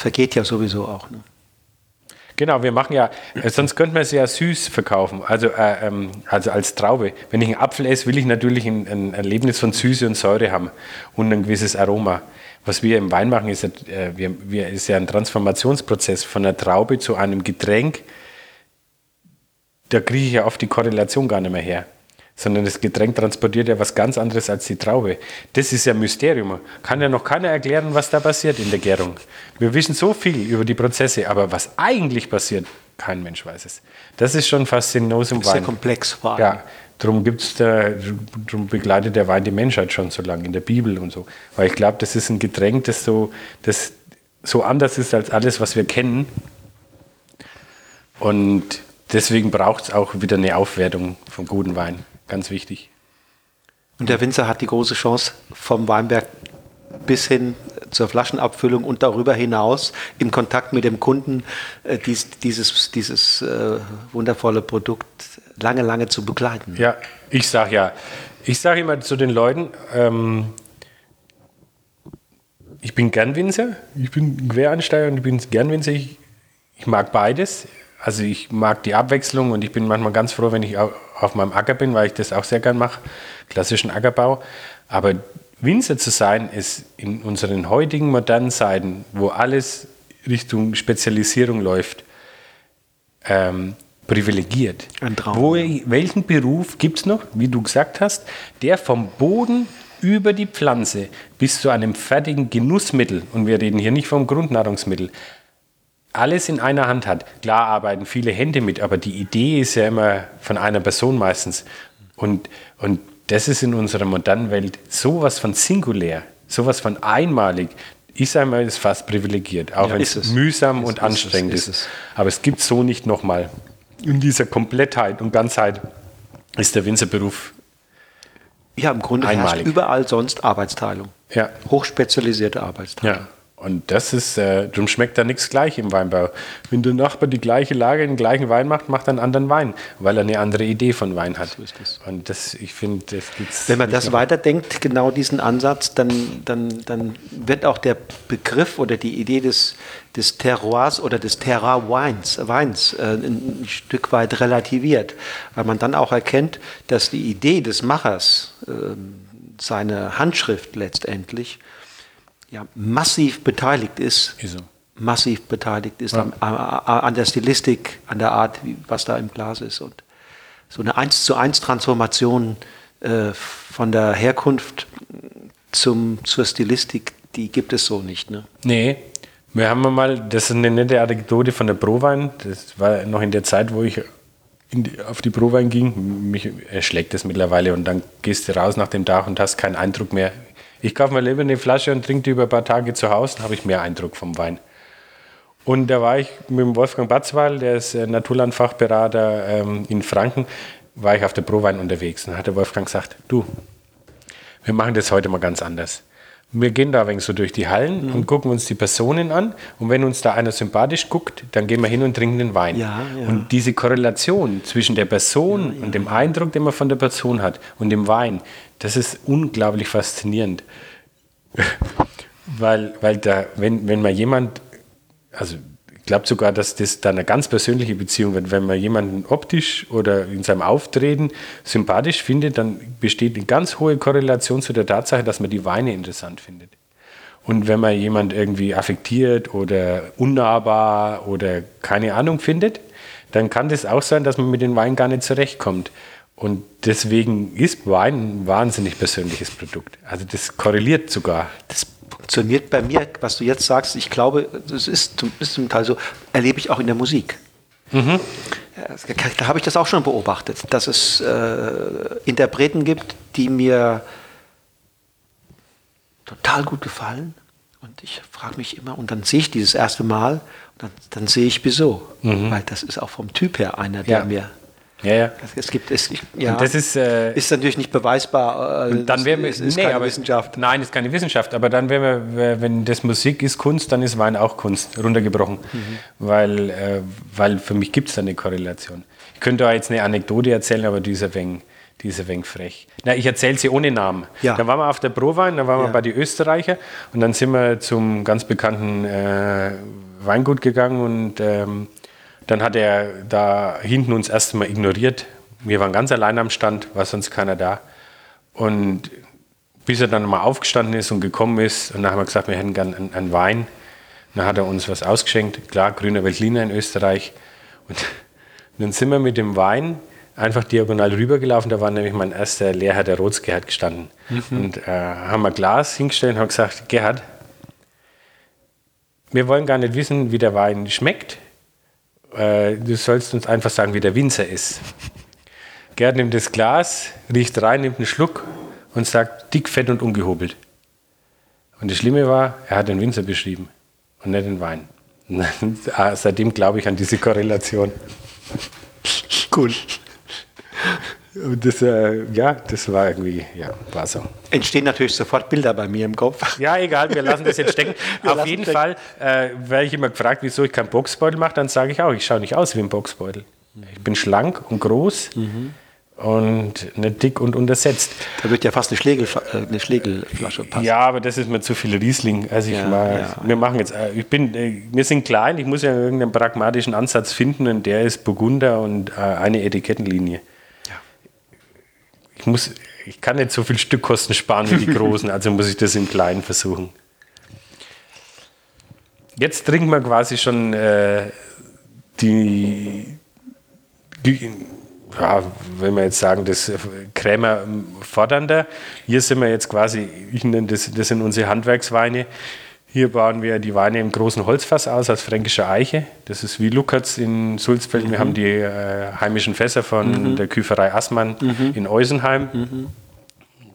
vergeht ja sowieso auch. Ne? Genau, wir machen ja, äh, sonst könnte man es ja süß verkaufen, also, äh, ähm, also als Traube. Wenn ich einen Apfel esse, will ich natürlich ein, ein, Erlebnis von Süße und Säure haben und ein gewisses Aroma. Was wir im Wein machen, ist, äh, wir, wir, ist ja ein Transformationsprozess von einer Traube zu einem Getränk. Da kriege ich ja oft die Korrelation gar nicht mehr her sondern das Getränk transportiert ja was ganz anderes als die Traube. Das ist ja Mysterium. Kann ja noch keiner erklären, was da passiert in der Gärung. Wir wissen so viel über die Prozesse, aber was eigentlich passiert, kein Mensch weiß es. Das ist schon faszinierend im Wein. Sehr komplex vor allem. Ja, darum, gibt's da, darum begleitet der Wein die Menschheit schon so lange in der Bibel und so. Weil ich glaube, das ist ein Getränk, das so, das so anders ist als alles, was wir kennen. Und deswegen braucht es auch wieder eine Aufwertung vom guten Wein. Ganz wichtig. Und der Winzer hat die große Chance, vom Weinberg bis hin zur Flaschenabfüllung und darüber hinaus im Kontakt mit dem Kunden äh, dies, dieses, dieses äh, wundervolle Produkt lange, lange zu begleiten. Ja, ich sage ja, ich sage immer zu den Leuten, ähm, ich bin gern Winzer, ich bin Quereinsteiger und ich bin gern Winzer. Ich, ich mag beides. Also ich mag die Abwechslung und ich bin manchmal ganz froh, wenn ich auf meinem Acker bin, weil ich das auch sehr gern mache, klassischen Ackerbau. Aber Winzer zu sein, ist in unseren heutigen modernen Zeiten, wo alles Richtung Spezialisierung läuft, ähm, privilegiert. Ein Traum. Wo, welchen Beruf gibt es noch, wie du gesagt hast, der vom Boden über die Pflanze bis zu einem fertigen Genussmittel, und wir reden hier nicht vom Grundnahrungsmittel, alles in einer Hand hat. Klar arbeiten viele Hände mit, aber die Idee ist ja immer von einer Person meistens. Und, und das ist in unserer modernen Welt sowas von singulär, sowas von einmalig. Ich sage mal, ist fast privilegiert, auch ja, wenn es mühsam ist, und ist anstrengend ist. ist. Aber es gibt so nicht nochmal. In dieser Komplettheit und Ganzheit ist der Winzerberuf ja, im Grunde einmalig. überall sonst Arbeitsteilung. Ja. Hochspezialisierte Arbeitsteilung. Ja. Und das ist, äh, darum schmeckt da nichts gleich im Weinbau. Wenn der Nachbar die gleiche Lage, den gleichen Wein macht, macht er einen anderen Wein, weil er eine andere Idee von Wein hat. So das. Und das, ich finde, das gibt's. Wenn man das weiterdenkt, genau diesen Ansatz, dann, dann, dann wird auch der Begriff oder die Idee des, des Terroirs oder des Terroir-Weins Weins, äh, ein Stück weit relativiert, weil man dann auch erkennt, dass die Idee des Machers, äh, seine Handschrift letztendlich, ja, massiv beteiligt ist, Wieso? massiv beteiligt ist ja. an, an, der Stilistik, an der Art, was da im Glas ist. Und so eine 1 zu 1 Transformation äh, von der Herkunft zum, zur Stilistik, die gibt es so nicht. Ne? Nee. Wir haben mal, das ist eine nette Anekdote von der Prowein, das war noch in der Zeit, wo ich die, auf die Prowein ging. Mich erschlägt das mittlerweile und dann gehst du raus nach dem Tag und hast keinen Eindruck mehr, ich kaufe mir lieber eine Flasche und trinke die über ein paar Tage zu Hause, dann habe ich mehr Eindruck vom Wein. Und da war ich mit dem Wolfgang Batzwal, der ist äh, Naturlandfachberater ähm, in Franken, war ich auf der Prowein unterwegs. Und dann hat der Wolfgang gesagt, du, wir machen das heute mal ganz anders. Wir gehen da ein wenig so durch die Hallen mhm. und gucken uns die Personen an. Und wenn uns da einer sympathisch guckt, dann gehen wir hin und trinken den Wein. Ja, ja. Und diese Korrelation zwischen der Person ja, und dem Eindruck, den man von der Person hat und dem Wein, das ist unglaublich faszinierend. weil, weil da, wenn, wenn man jemand, also ich glaube sogar, dass das dann eine ganz persönliche Beziehung wird. Wenn man jemanden optisch oder in seinem Auftreten sympathisch findet, dann besteht eine ganz hohe Korrelation zu der Tatsache, dass man die Weine interessant findet. Und wenn man jemand irgendwie affektiert oder unnahbar oder keine Ahnung findet, dann kann das auch sein, dass man mit den Weinen gar nicht zurechtkommt. Und deswegen ist Wein ein wahnsinnig persönliches Produkt. Also das korreliert sogar. Das funktioniert bei mir, was du jetzt sagst. Ich glaube, das ist, ist zum Teil so, erlebe ich auch in der Musik. Mhm. Da habe ich das auch schon beobachtet, dass es äh, Interpreten gibt, die mir total gut gefallen. Und ich frage mich immer, und dann sehe ich dieses erste Mal, dann, dann sehe ich wieso. Mhm. Weil das ist auch vom Typ her einer, der ja. mir ja, ja. Es gibt, es, ja, das ist, äh, ist natürlich nicht beweisbar. Äh, dann wäre es ist nee, keine Wissenschaft. Nein, ist keine Wissenschaft. Aber dann wäre, wenn das Musik ist Kunst, dann ist Wein auch Kunst, runtergebrochen. Mhm. Weil, äh, weil für mich gibt es da eine Korrelation. Ich könnte da jetzt eine Anekdote erzählen, aber die ist ein wenig, die ist ein wenig frech. Na, ich erzähle sie ohne Namen. Ja. Da waren wir auf der Prowein, da waren ja. wir bei den Österreicher und dann sind wir zum ganz bekannten äh, Weingut gegangen und ähm, dann hat er da hinten uns erstmal ignoriert. Wir waren ganz allein am Stand, war sonst keiner da. Und bis er dann mal aufgestanden ist und gekommen ist, und dann haben wir gesagt, wir hätten gern einen, einen Wein. Dann hat er uns was ausgeschenkt, klar, grüner Veltliner in Österreich. Und dann sind wir mit dem Wein einfach diagonal rübergelaufen. Da war nämlich mein erster Lehrherr, der Rotsgerhard, gestanden. Mhm. Und äh, haben ein Glas hingestellt und haben gesagt, Gerhard, wir wollen gar nicht wissen, wie der Wein schmeckt. Äh, du sollst uns einfach sagen, wie der Winzer ist. Gerhard nimmt das Glas, riecht rein, nimmt einen Schluck und sagt, dick, fett und ungehobelt. Und das Schlimme war, er hat den Winzer beschrieben und nicht den Wein. Ah, seitdem glaube ich an diese Korrelation. Cool. Das, äh, ja, das war irgendwie, ja, war so. Entstehen natürlich sofort Bilder bei mir im Kopf. Ja, egal, wir lassen das jetzt stecken. Auf jeden stecken. Fall äh, werde ich immer gefragt, wieso ich keinen Boxbeutel mache, dann sage ich auch, ich schaue nicht aus wie ein Boxbeutel. Ich bin schlank und groß. Mhm und nicht dick und untersetzt. Da wird ja fast eine, Schlegel, äh, eine Schlegelflasche passen. Ja, aber das ist mir zu viel Riesling. Also ich ja, mal, ja. wir machen jetzt, äh, ich bin, äh, wir sind klein, ich muss ja irgendeinen pragmatischen Ansatz finden und der ist Burgunder und eine Etikettenlinie. Ich muss, ich kann nicht so viel Stückkosten sparen wie die Großen, also muss ich das im Kleinen versuchen. Jetzt trinken wir quasi schon äh, die, die ja, wenn wir jetzt sagen, das Krämer fordernder. Hier sind wir jetzt quasi, ich nenne das, das sind unsere Handwerksweine. Hier bauen wir die Weine im großen Holzfass aus, aus fränkischer Eiche. Das ist wie Luckertz in Sulzfeld. Mhm. Wir haben die äh, heimischen Fässer von mhm. der Küferei Assmann mhm. in Eusenheim, mhm.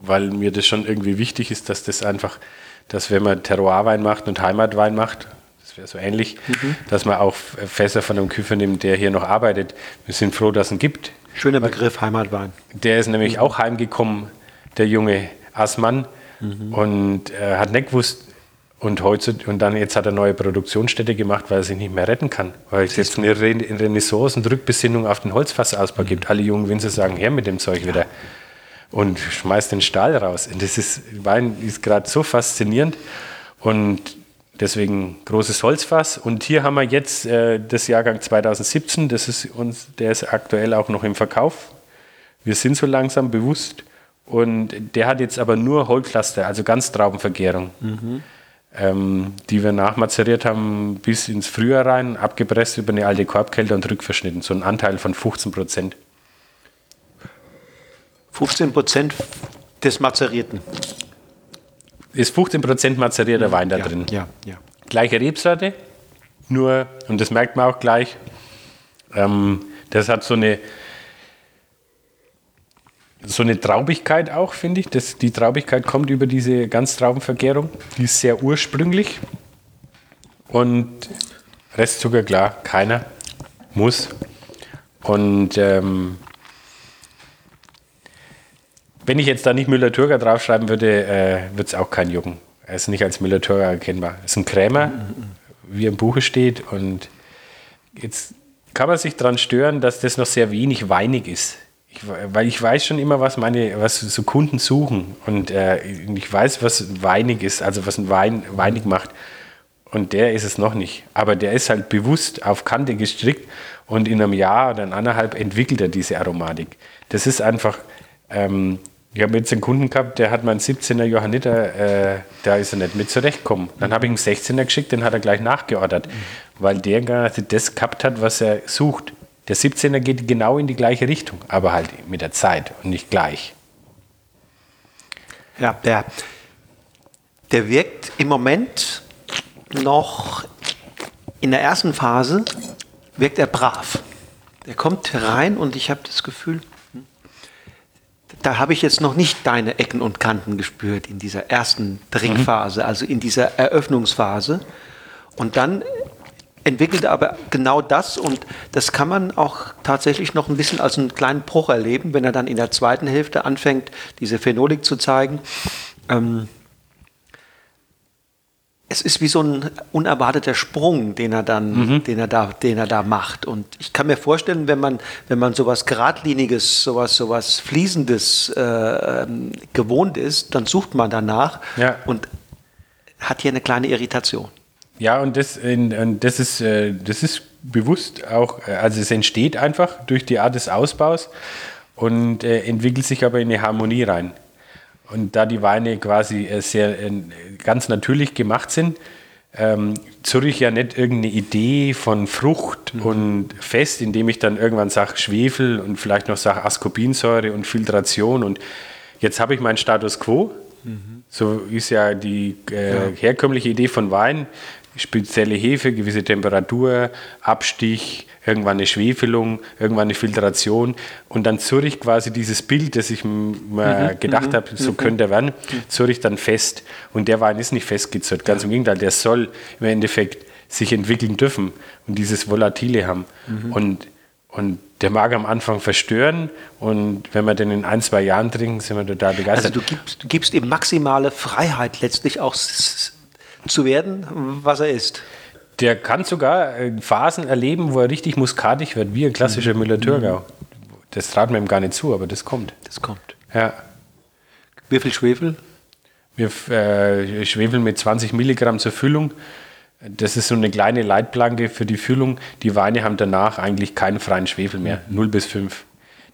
weil mir das schon irgendwie wichtig ist, dass das einfach, dass wenn man Terroirwein macht und Heimatwein macht, das wäre so ähnlich, mhm. dass man auch Fässer von einem Küfer nimmt, der hier noch arbeitet. Wir sind froh, dass es ihn gibt. Schöner Begriff, Heimatwein. Der ist nämlich mhm. auch heimgekommen, der junge Assmann, und äh, hat nicht gewusst, und, heute, und dann jetzt hat er neue Produktionsstätte gemacht, weil er sich nicht mehr retten kann. Weil es jetzt eine Renaissance und Rückbesinnung auf den Holzfassausbau mhm. gibt. Alle jungen Winzer sagen, her mit dem Zeug ja. wieder. Und schmeißt den Stahl raus. Und das ist, Wein ist gerade so faszinierend. Und Deswegen großes Holzfass. Und hier haben wir jetzt äh, das Jahrgang 2017. Das ist uns, der ist aktuell auch noch im Verkauf. Wir sind so langsam bewusst. Und der hat jetzt aber nur Hohlcluster, also Ganztraubenvergärung, mhm. Ähm, die wir nachmazeriert haben bis ins Frühjahr rein, abgepresst über eine alte Korbkälte und rückverschnitten. So ein Anteil von 15 Prozent. 15 Prozent des Mazerierten ist 15% mazerierter Wein da ja, drin. Ja, ja. Gleiche Rebsorte, nur, und das merkt man auch gleich, ähm, das hat so eine, so eine Traubigkeit auch, finde ich. Das, die Traubigkeit kommt über diese Ganztraubenvergärung. Die ist sehr ursprünglich. Und Restzucker, klar, keiner. Muss. Und ähm, wenn ich jetzt da nicht Müller-Thurger draufschreiben würde, äh, würde es auch kein jucken. Er ist nicht als Müller-Thurger erkennbar. Er ist ein Krämer, wie im Buche steht. Und jetzt kann man sich daran stören, dass das noch sehr wenig weinig ist. Weil ich weiß schon immer, was meine, was so Kunden suchen. Und äh, ich weiß, was weinig ist, also was ein Wein weinig macht. Und der ist es noch nicht. Aber der ist halt bewusst auf Kante gestrickt und in einem Jahr oder eineinhalb entwickelt er diese Aromatik. Das ist einfach, ähm, ich habe jetzt einen Kunden gehabt, der hat meinen 17er Johanniter, äh, da ist er nicht mit zurechtgekommen. Dann habe ich einen 16er geschickt, den hat er gleich nachgeordert, mhm. weil der gerade das gehabt hat, was er sucht. Der 17er geht genau in die gleiche Richtung, aber halt mit der Zeit und nicht gleich. Ja, der, der wirkt im Moment noch in der ersten Phase, wirkt er brav. Der kommt rein und ich habe das Gefühl, da habe ich jetzt noch nicht deine Ecken und Kanten gespürt in dieser ersten Trinkphase, mhm. also in dieser Eröffnungsphase. Und dann entwickelt er aber genau das und das kann man auch tatsächlich noch ein bisschen als einen kleinen Bruch erleben, wenn er dann in der zweiten Hälfte anfängt, diese Phenolik zu zeigen. Ähm, es ist wie so ein unerwarteter Sprung, den er dann, mhm. den er da, den er da macht. Und ich kann mir vorstellen, wenn man, wenn man sowas geradliniges, sowas, sowas fließendes äh, gewohnt ist, dann sucht man danach ja. und hat hier eine kleine Irritation. Ja, und das, und das, ist, äh, das ist bewusst auch, äh, also es entsteht einfach durch die Art des Ausbaus und äh, entwickelt sich aber in eine Harmonie rein. Und da die Weine quasi sehr ganz natürlich gemacht sind, ähm, Zürich ja nicht irgendeine Idee von Frucht mhm. und Fest, indem ich dann irgendwann sage Schwefel und vielleicht noch sage Ascorbinsäure und Filtration und jetzt habe ich meinen Status quo. Mhm. So ist ja die äh, herkömmliche Idee von Wein spezielle Hefe, gewisse Temperatur, Abstich, irgendwann eine Schwefelung, irgendwann eine Filtration und dann zurre ich quasi dieses Bild, das ich mir mhm, gedacht mhm, habe, so mhm. könnte er werden, zurre ich dann fest. Und der Wein ist nicht festgezurrt, ganz im Gegenteil, der soll im Endeffekt sich entwickeln dürfen und dieses Volatile haben. Mhm. Und, und der mag am Anfang verstören und wenn wir den in ein, zwei Jahren trinken, sind wir total begeistert. Also du gibst, du gibst ihm maximale Freiheit letztlich auch zu werden, was er ist. Der kann sogar äh, Phasen erleben, wo er richtig muskatig wird, wie ein klassischer mhm. Müller-Thurgau. Das traut man ihm gar nicht zu, aber das kommt. Das kommt. Ja. Wie viel Schwefel? Wir äh, schwefeln mit 20 Milligramm zur Füllung. Das ist so eine kleine Leitplanke für die Füllung. Die Weine haben danach eigentlich keinen freien Schwefel mehr, mhm. 0 bis 5.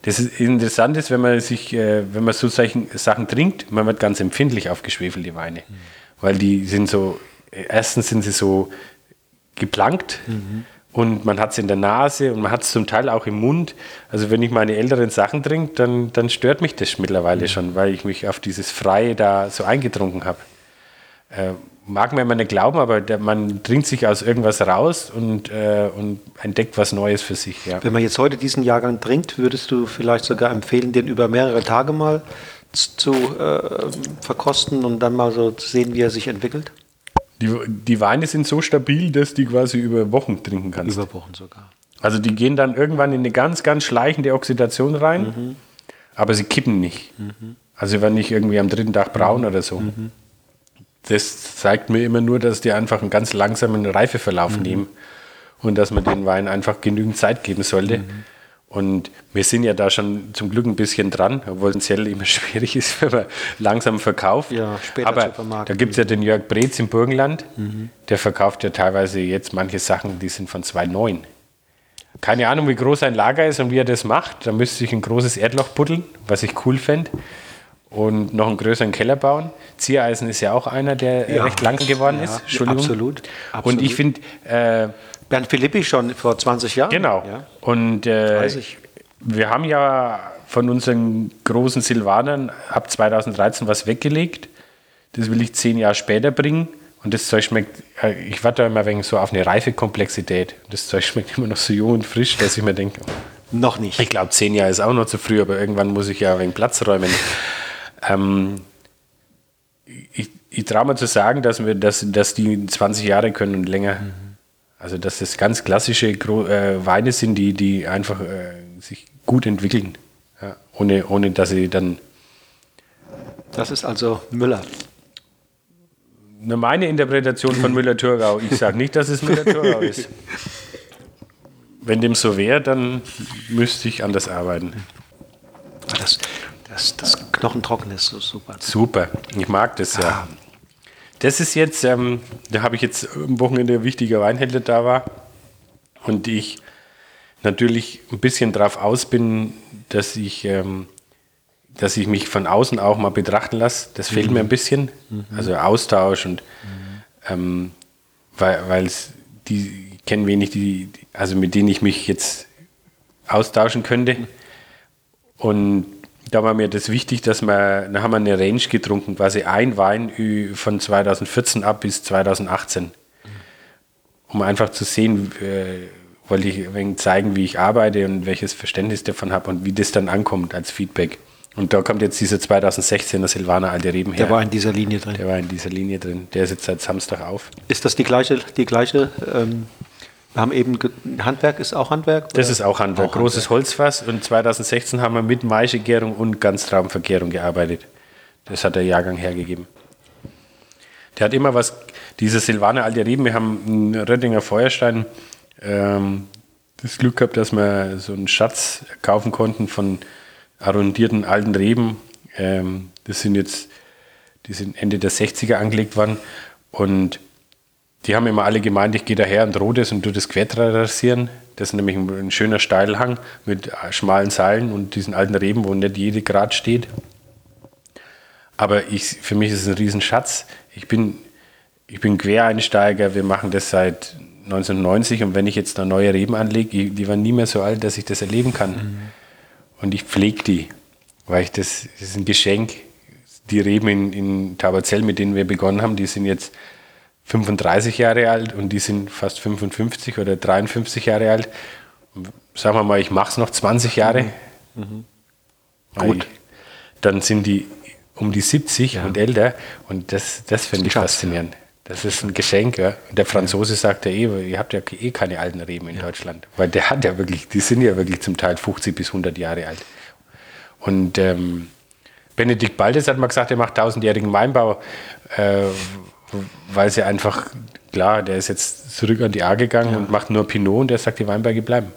Das ist interessant ist, wenn man sich, äh, wenn man so solchen Sachen trinkt, man wird ganz empfindlich auf geschwefelte Weine. Mhm weil die sind so, erstens sind sie so geplankt mhm. und man hat es in der Nase und man hat es zum Teil auch im Mund. Also wenn ich meine älteren Sachen trinke, dann, dann stört mich das mittlerweile mhm. schon, weil ich mich auf dieses Freie da so eingetrunken habe. Äh, mag man immer nicht glauben, aber der, man trinkt sich aus irgendwas raus und, äh, und entdeckt was Neues für sich. Ja. Wenn man jetzt heute diesen Jahrgang trinkt, würdest du vielleicht sogar empfehlen, den über mehrere Tage mal zu äh, verkosten und dann mal so zu sehen, wie er sich entwickelt? Die, die Weine sind so stabil, dass die quasi über Wochen trinken kannst. Über Wochen sogar. Also die gehen dann irgendwann in eine ganz, ganz schleichende Oxidation rein, mhm. aber sie kippen nicht. Mhm. Also sie werden nicht irgendwie am dritten Tag braun mhm. oder so. Mhm. Das zeigt mir immer nur, dass die einfach einen ganz langsamen Reifeverlauf mhm. nehmen und dass man den Wein einfach genügend Zeit geben sollte. Mhm. Und wir sind ja da schon zum Glück ein bisschen dran, obwohl es immer schwierig ist, wenn man langsam verkauft. Ja, später Aber da gibt es ja den Jörg Breetz im Burgenland, mhm. der verkauft ja teilweise jetzt manche Sachen, die sind von 2,9. Keine Ahnung, wie groß sein Lager ist und wie er das macht. Da müsste ich ein großes Erdloch buddeln, was ich cool fände. Und noch einen größeren Keller bauen. Ziereisen ist ja auch einer, der ja. recht lang geworden ja, ist. Entschuldigung. Absolut, absolut. Und ich finde, äh, Bernd Philippi schon vor 20 Jahren. Genau. Ja. Und äh, wir haben ja von unseren großen Silvanern ab 2013 was weggelegt. Das will ich zehn Jahre später bringen. Und das Zeug schmeckt, äh, ich warte immer wegen so auf eine reife Komplexität. Das Zeug schmeckt immer noch so jung und frisch, dass ich mir denke, noch nicht. Ich glaube, zehn Jahre ist auch noch zu früh, aber irgendwann muss ich ja wenig Platz räumen. ähm, ich, ich traue mir zu sagen, dass, wir, dass, dass die 20 Jahre können und länger. Mhm. Also dass das ganz klassische äh, Weine sind, die, die einfach äh, sich gut entwickeln, ja, ohne, ohne dass sie dann... Das ist also Müller. Meine Interpretation von Müller-Thurgau. Ich sage nicht, dass es Müller-Thurgau ist. Wenn dem so wäre, dann müsste ich anders arbeiten. Das, das, das Knochentrocken ist so super. Super, ich mag das ja. Ah. Das ist jetzt, ähm, da habe ich jetzt am Wochenende ein wichtiger Weinhändler da war und ich natürlich ein bisschen darauf aus bin, dass ich, ähm, dass ich mich von außen auch mal betrachten lasse. Das fehlt mhm. mir ein bisschen. Mhm. Also Austausch und mhm. ähm, weil es die kennen wenig, die, also mit denen ich mich jetzt austauschen könnte. Und da war mir das wichtig, dass wir, da haben wir eine Range getrunken, quasi ein Wein von 2014 ab bis 2018. Um einfach zu sehen, äh, wollte ich ein wenig zeigen, wie ich arbeite und welches Verständnis davon habe und wie das dann ankommt als Feedback. Und da kommt jetzt dieser 2016er Silvaner Alte Reben her. Der war in dieser Linie drin. Der war in dieser Linie drin. Der sitzt seit Samstag auf. Ist das die gleiche, die gleiche ähm, wir haben eben, Handwerk ist auch Handwerk? Oder? Das ist auch Handwerk. Auch Großes Handwerk. Holzfass. Und 2016 haben wir mit Maischegärung und Ganztraubenvergärung gearbeitet. Das hat der Jahrgang hergegeben. Der hat immer was, dieser Silvaner alte Reben, wir haben einen Röttinger Feuerstein, ähm, das Glück gehabt, dass wir so einen Schatz kaufen konnten von arrondierten alten Reben. Ähm, das sind jetzt, die sind Ende der 60er angelegt worden. Und die haben immer alle gemeint, ich gehe daher und roh das und tu das quer rasieren. Das ist nämlich ein, schöner Steilhang mit schmalen Seilen und diesen alten Reben, wo nicht jede Grad steht. Aber ich, für mich ist es ein Riesenschatz. Ich bin, ich bin Quereinsteiger, wir machen das seit 1990 und wenn ich jetzt da neue Reben anlege, die waren nie mehr so alt, dass ich das erleben kann. Mhm. Und ich pflege die, weil ich das, das ist ein Geschenk. Die Reben in, in Tauberzell, mit denen wir begonnen haben, die sind jetzt 35 Jahre alt und die sind fast 55 oder 53 Jahre alt. sagen wir mal, ich mache es noch 20 Jahre. Mhm. Gut. dann sind die um die 70 ja. und älter und das, das finde ich faszinierend. Das ist ein Geschenk. Ja. Der Franzose sagt ja eh, ihr habt ja eh keine alten Reben in. Deutschland. Weil der hat ja wirklich, die sind ja wirklich zum Teil 50 bis 100 Jahre alt. Und ähm, Benedikt Baldes hat mal gesagt, er macht tausendjährigen Weinbau, äh, weil sie einfach, klar, der ist jetzt zurück an die A gegangen ja. und macht nur Pinot und der sagt, die Weinberge bleiben.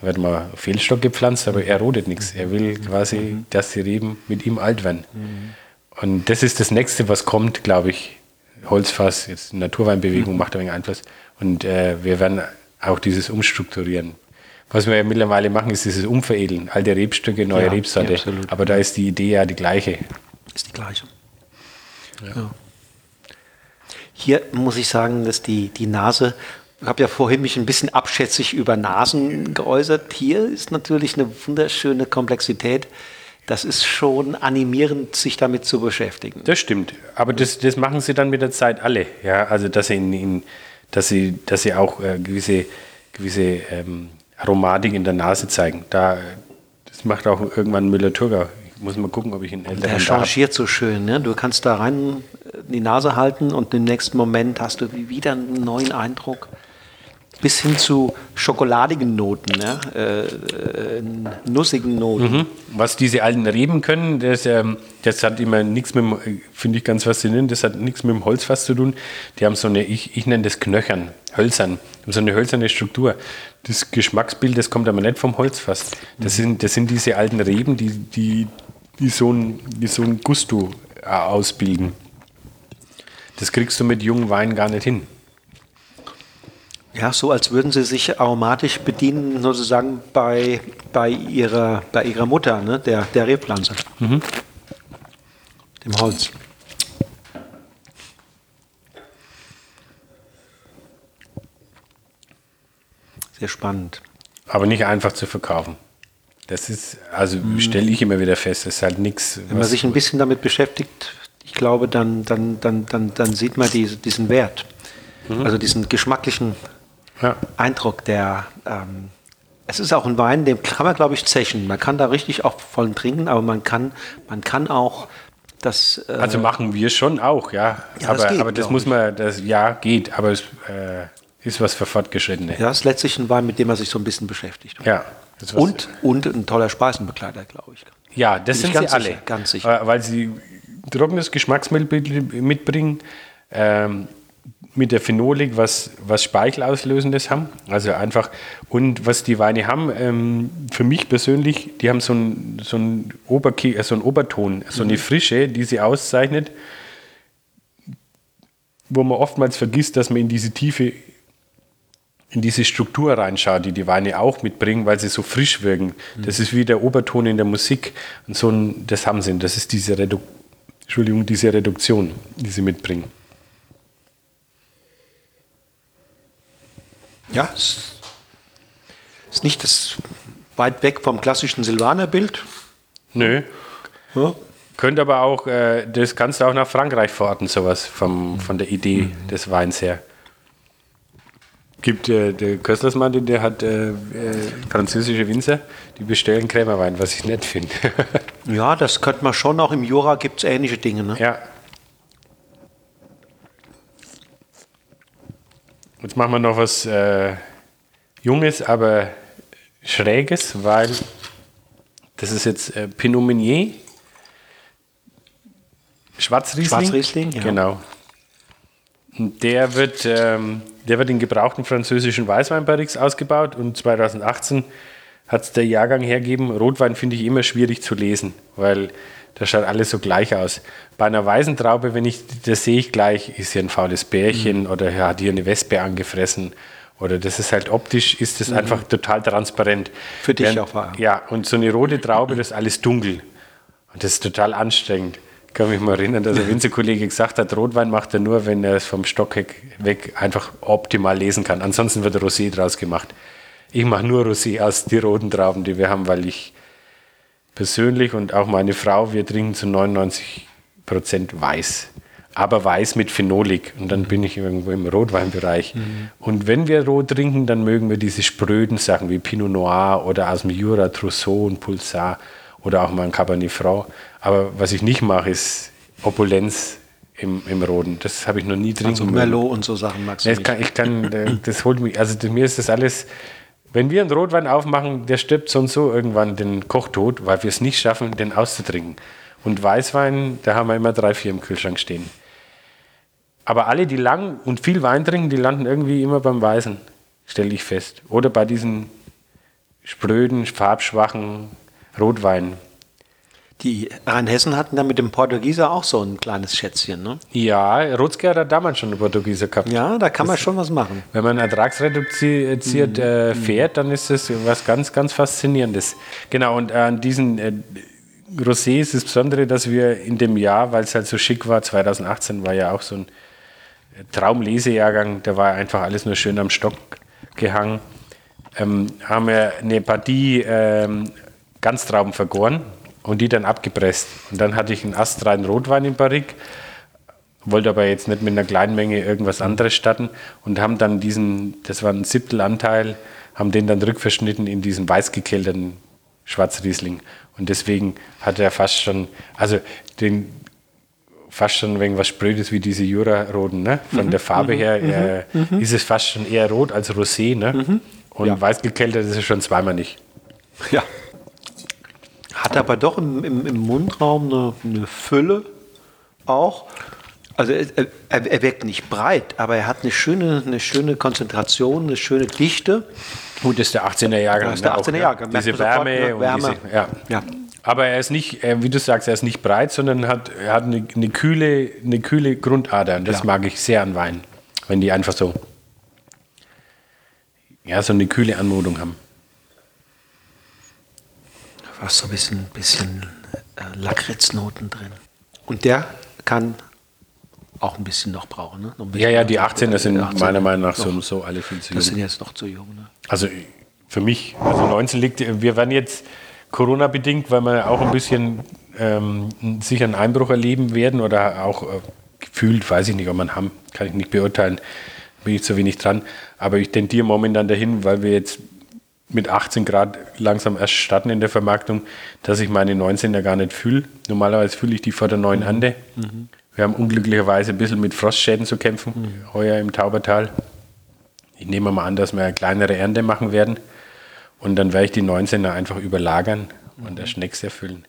Da wird mal Fehlstock gepflanzt, aber er rodet nichts. Er will quasi, mhm. dass die Reben mit ihm alt werden. Mhm. Und das ist das Nächste, was kommt, glaube ich. Holzfass, jetzt Naturweinbewegung mhm. macht ein wenig Einfluss. Und äh, wir werden auch dieses Umstrukturieren. Was wir ja mittlerweile machen, ist dieses Umveredeln. Alte Rebstücke, neue ja, Rebsorte. Ja, Aber da ist die Idee ja die gleiche. Ist die gleiche. Ja. Hier muss ich sagen, dass die, die Nase, ich habe ja vorhin mich ein bisschen abschätzig über Nasen geäußert. Hier ist natürlich eine wunderschöne Komplexität. Das ist schon animierend, sich damit zu beschäftigen. Das stimmt. Aber das, das machen sie dann mit der Zeit alle. Ja, also dass sie, in, in, dass sie, dass sie auch äh, gewisse, gewisse ähm, Aromatik in der Nase zeigen. Da, das macht auch irgendwann Müller-Thurgau muss mal gucken, ob ich ihn älteren Der changiert so schön. Ne? Du kannst da rein die Nase halten und im nächsten Moment hast du wieder einen neuen Eindruck. Bis hin zu schokoladigen Noten, ne? äh, äh, nussigen Noten. Mhm. Was diese alten Reben können, das, ähm, das hat immer nichts mit, finde ich ganz faszinierend, das hat nichts mit dem Holzfass zu tun. Die haben so eine, ich, ich nenne das Knöchern, hölzern, so eine hölzerne Struktur. Das Geschmacksbild, das kommt aber nicht vom Holzfass. Das mhm. sind, das sind diese alten Reben, die, die, die so ein, die so ein Gusto äh, ausbilden. Das kriegst du mit jungen Weinen gar nicht hin. Ja, so als würden sie sich aromatisch bedienen, sozusagen bei, bei, ihrer, bei ihrer Mutter, ne? der, der Rebpflanze. Mhm. Dem Holz. Sehr spannend. Aber nicht einfach zu verkaufen. Das ist, also mhm. stelle ich immer wieder fest, das ist halt nichts. Wenn man sich ein bisschen damit beschäftigt, ich glaube, dann, dann, dann, dann, dann sieht man die, diesen Wert. Mhm. Also diesen geschmacklichen ja. Eindruck, der. Ähm, es ist auch ein Wein, den kann man, glaube ich, zechen. Man kann da richtig auch voll trinken, aber man kann, man kann auch das. Äh, also machen wir schon auch, ja. ja aber das, geht, aber das muss man, das ja geht, aber es äh, ist was für Fortgeschrittene. Ja, es ist letztlich ein Wein, mit dem man sich so ein bisschen beschäftigt. Ja. Und, und ein toller Speisenbegleiter, glaube ich. Ja, das Bin sind sie alle. Sicher, ganz sicher. Weil sie trockenes Geschmacksmittel mitbringen, ähm, mit der Phenolik was, was Speichelauslösendes haben. Also einfach, und was die Weine haben, ähm, für mich persönlich, die haben so einen so ein Oberke äh, so Oberton, so eine mhm. Frische, die sie auszeichnet, wo man oftmals vergisst, dass man in diese Tiefe in diese Struktur reinschaut, die die Weine auch mitbringen, weil sie so frisch wirken. Mhm. Das ist wie der Oberton in der Musik. Und so ein, das haben sie. Das ist diese, Redu Entschuldigung, diese Reduktion, die sie mitbringen. Ja, es ist nicht das weit weg vom klassischen Silvaner-Bild. Nö. Ja. Könnte aber auch, äh, das kannst du auch nach Frankreich verorten, sowas vom, von der Idee mhm. des Weins her gibt äh, der Köstlersmann, der hat äh, äh, französische Winzer, die bestellen Krämerwein, was ich nett finde. ja, das könnte man schon, auch im Jura gibt es ähnliche Dinge. Ne? Ja. Jetzt machen wir noch was äh, Junges, aber Schräges, weil das ist jetzt äh, Pinot Meunier. Schwarzriesling. Schwarzriesling, ja. Genau. Der wird, ähm, der wird in gebrauchten französischen Weißweinbarriques ausgebaut und 2018 hat es der Jahrgang hergegeben. Rotwein finde ich immer schwierig zu lesen, weil Da schaut alles so gleich aus. Bei einer weißen Traube, wenn ich, das sehe ich gleich, ist hier ein faules Bärchen mhm. oder hat hier eine Wespe angefressen. Oder das ist halt optisch, ist das mhm. einfach total transparent. Für dich Während, auch war. Ja, und so eine rote Traube, das ist alles dunkel. Und das ist total anstrengend. Ich kann mich mal erinnern, dass ein Winzerkollege gesagt hat, Rotwein macht er nur, wenn er es vom Stock weg einfach optimal lesen kann. Ansonsten wird Rosé draus gemacht. Ich mache nur Rosé aus die roten Trauben, die wir haben, weil ich persönlich und auch meine Frau, wir trinken zu 99 Prozent weiß. Aber weiß mit Phenolik. Und dann bin ich irgendwo im Rotweinbereich. Mhm. Und wenn wir rot trinken, dann mögen wir diese spröden Sachen wie Pinot Noir oder aus dem Jura, Trousseau und Pulsar oder auch mal ein Cabernet Franc. Aber was ich nicht mache, ist Opulenz im, im Roten. Das habe ich noch nie drin. Also Merlot und so Sachen magst du nee, nicht. Kann, ich kann, äh, das holt mich, also mir ist das alles, wenn wir einen Rotwein aufmachen, der stirbt so und so irgendwann den Kochtod, weil wir es nicht schaffen, den auszutrinken. Und Weißwein, da haben wir immer drei, vier im Kühlschrank stehen. Aber alle, die lang und viel Wein trinken, die landen irgendwie immer beim Weißen, stelle ich fest. Oder bei diesen spröden, farbschwachen Rotwein. Die Rheinhessen hatten da mit dem Portugieser auch so ein kleines Schätzchen, ne? Ja, Rotzke hat damals schon einen Portugieser gehabt. Ja, da kann das, man schon was machen. Wenn man ertragsreduziert mhm. äh, fährt, dann ist das was ganz, ganz Faszinierendes. Genau, und an diesen äh, Rosé ist das Besondere, dass wir in dem Jahr, weil es halt so schick war, 2018 war ja auch so ein Traumlesejahrgang, da war einfach alles nur schön am Stock gehangen, ähm, haben wir eine Partie ähm, Ganztrauben vergoren und die dann abgepresst. Und dann hatte ich einen astreinen Rotwein im Barrik, wollte aber jetzt nicht mit einer kleinen Menge irgendwas anderes starten und haben dann diesen, das war ein Siebtelanteil, haben den dann rückverschnitten in diesen weißgekelterten Schwarzriesling. Und deswegen hat er fast schon, also den, fast schon wenig was Sprödes wie diese Jura-Roten. Ne? Von mhm, der Farbe mhm, her äh, ist es fast schon eher rot als rosé. Ne? Und ja. weiß gekeltert ist es schon zweimal nicht. Ja. Hat aber doch im, im, im Mundraum eine, eine, Fülle auch. Also er, er, er, wirkt nicht breit, aber er hat eine schöne, eine schöne Konzentration, eine schöne Dichte. Gut, das ist der 18er Jahrgang. Das ist der 18er Jahrgang. Ja. Diese Wärme, ne? Wärme. Diese, ja. ja. Aber er ist nicht, wie du sagst, er ist nicht breit, sondern hat, er hat eine, eine, kühle, eine kühle Grundader. Und das ja. mag ich sehr an Wein. Wenn die einfach so, ja, so eine kühle Anmutung haben fast so ein bisschen, bisschen äh, Lakritznoten drin. Und der kann auch ein bisschen noch brauchen. Ne? ja, ja, die 18er sind 18er meiner Meinung nach so, so alle viel zu jung. Das sind jetzt noch zu jung. Ne? Also für mich, also 19 liegt, wir werden jetzt Corona-bedingt, weil wir auch ein bisschen ähm, sicher einen Einbruch erleben werden oder auch äh, gefühlt, weiß ich nicht, ob man haben, kann ich nicht beurteilen, bin ich zu wenig dran. Aber ich tendiere momentan dahin, weil wir jetzt mit 18 Grad langsam erst starten in der Vermarktung, dass ich meine 19 ja gar nicht fühle. Normalerweise fühle ich die vor der neuen mhm. Ande. Mhm. Wir haben unglücklicherweise ein bisschen mit Frostschäden zu kämpfen, mhm. heuer im Taubertal. Ich nehme mal an, dass wir eine kleinere Ernte machen werden. Und dann werde ich die 19er einfach überlagern und der Schnecks erfüllen.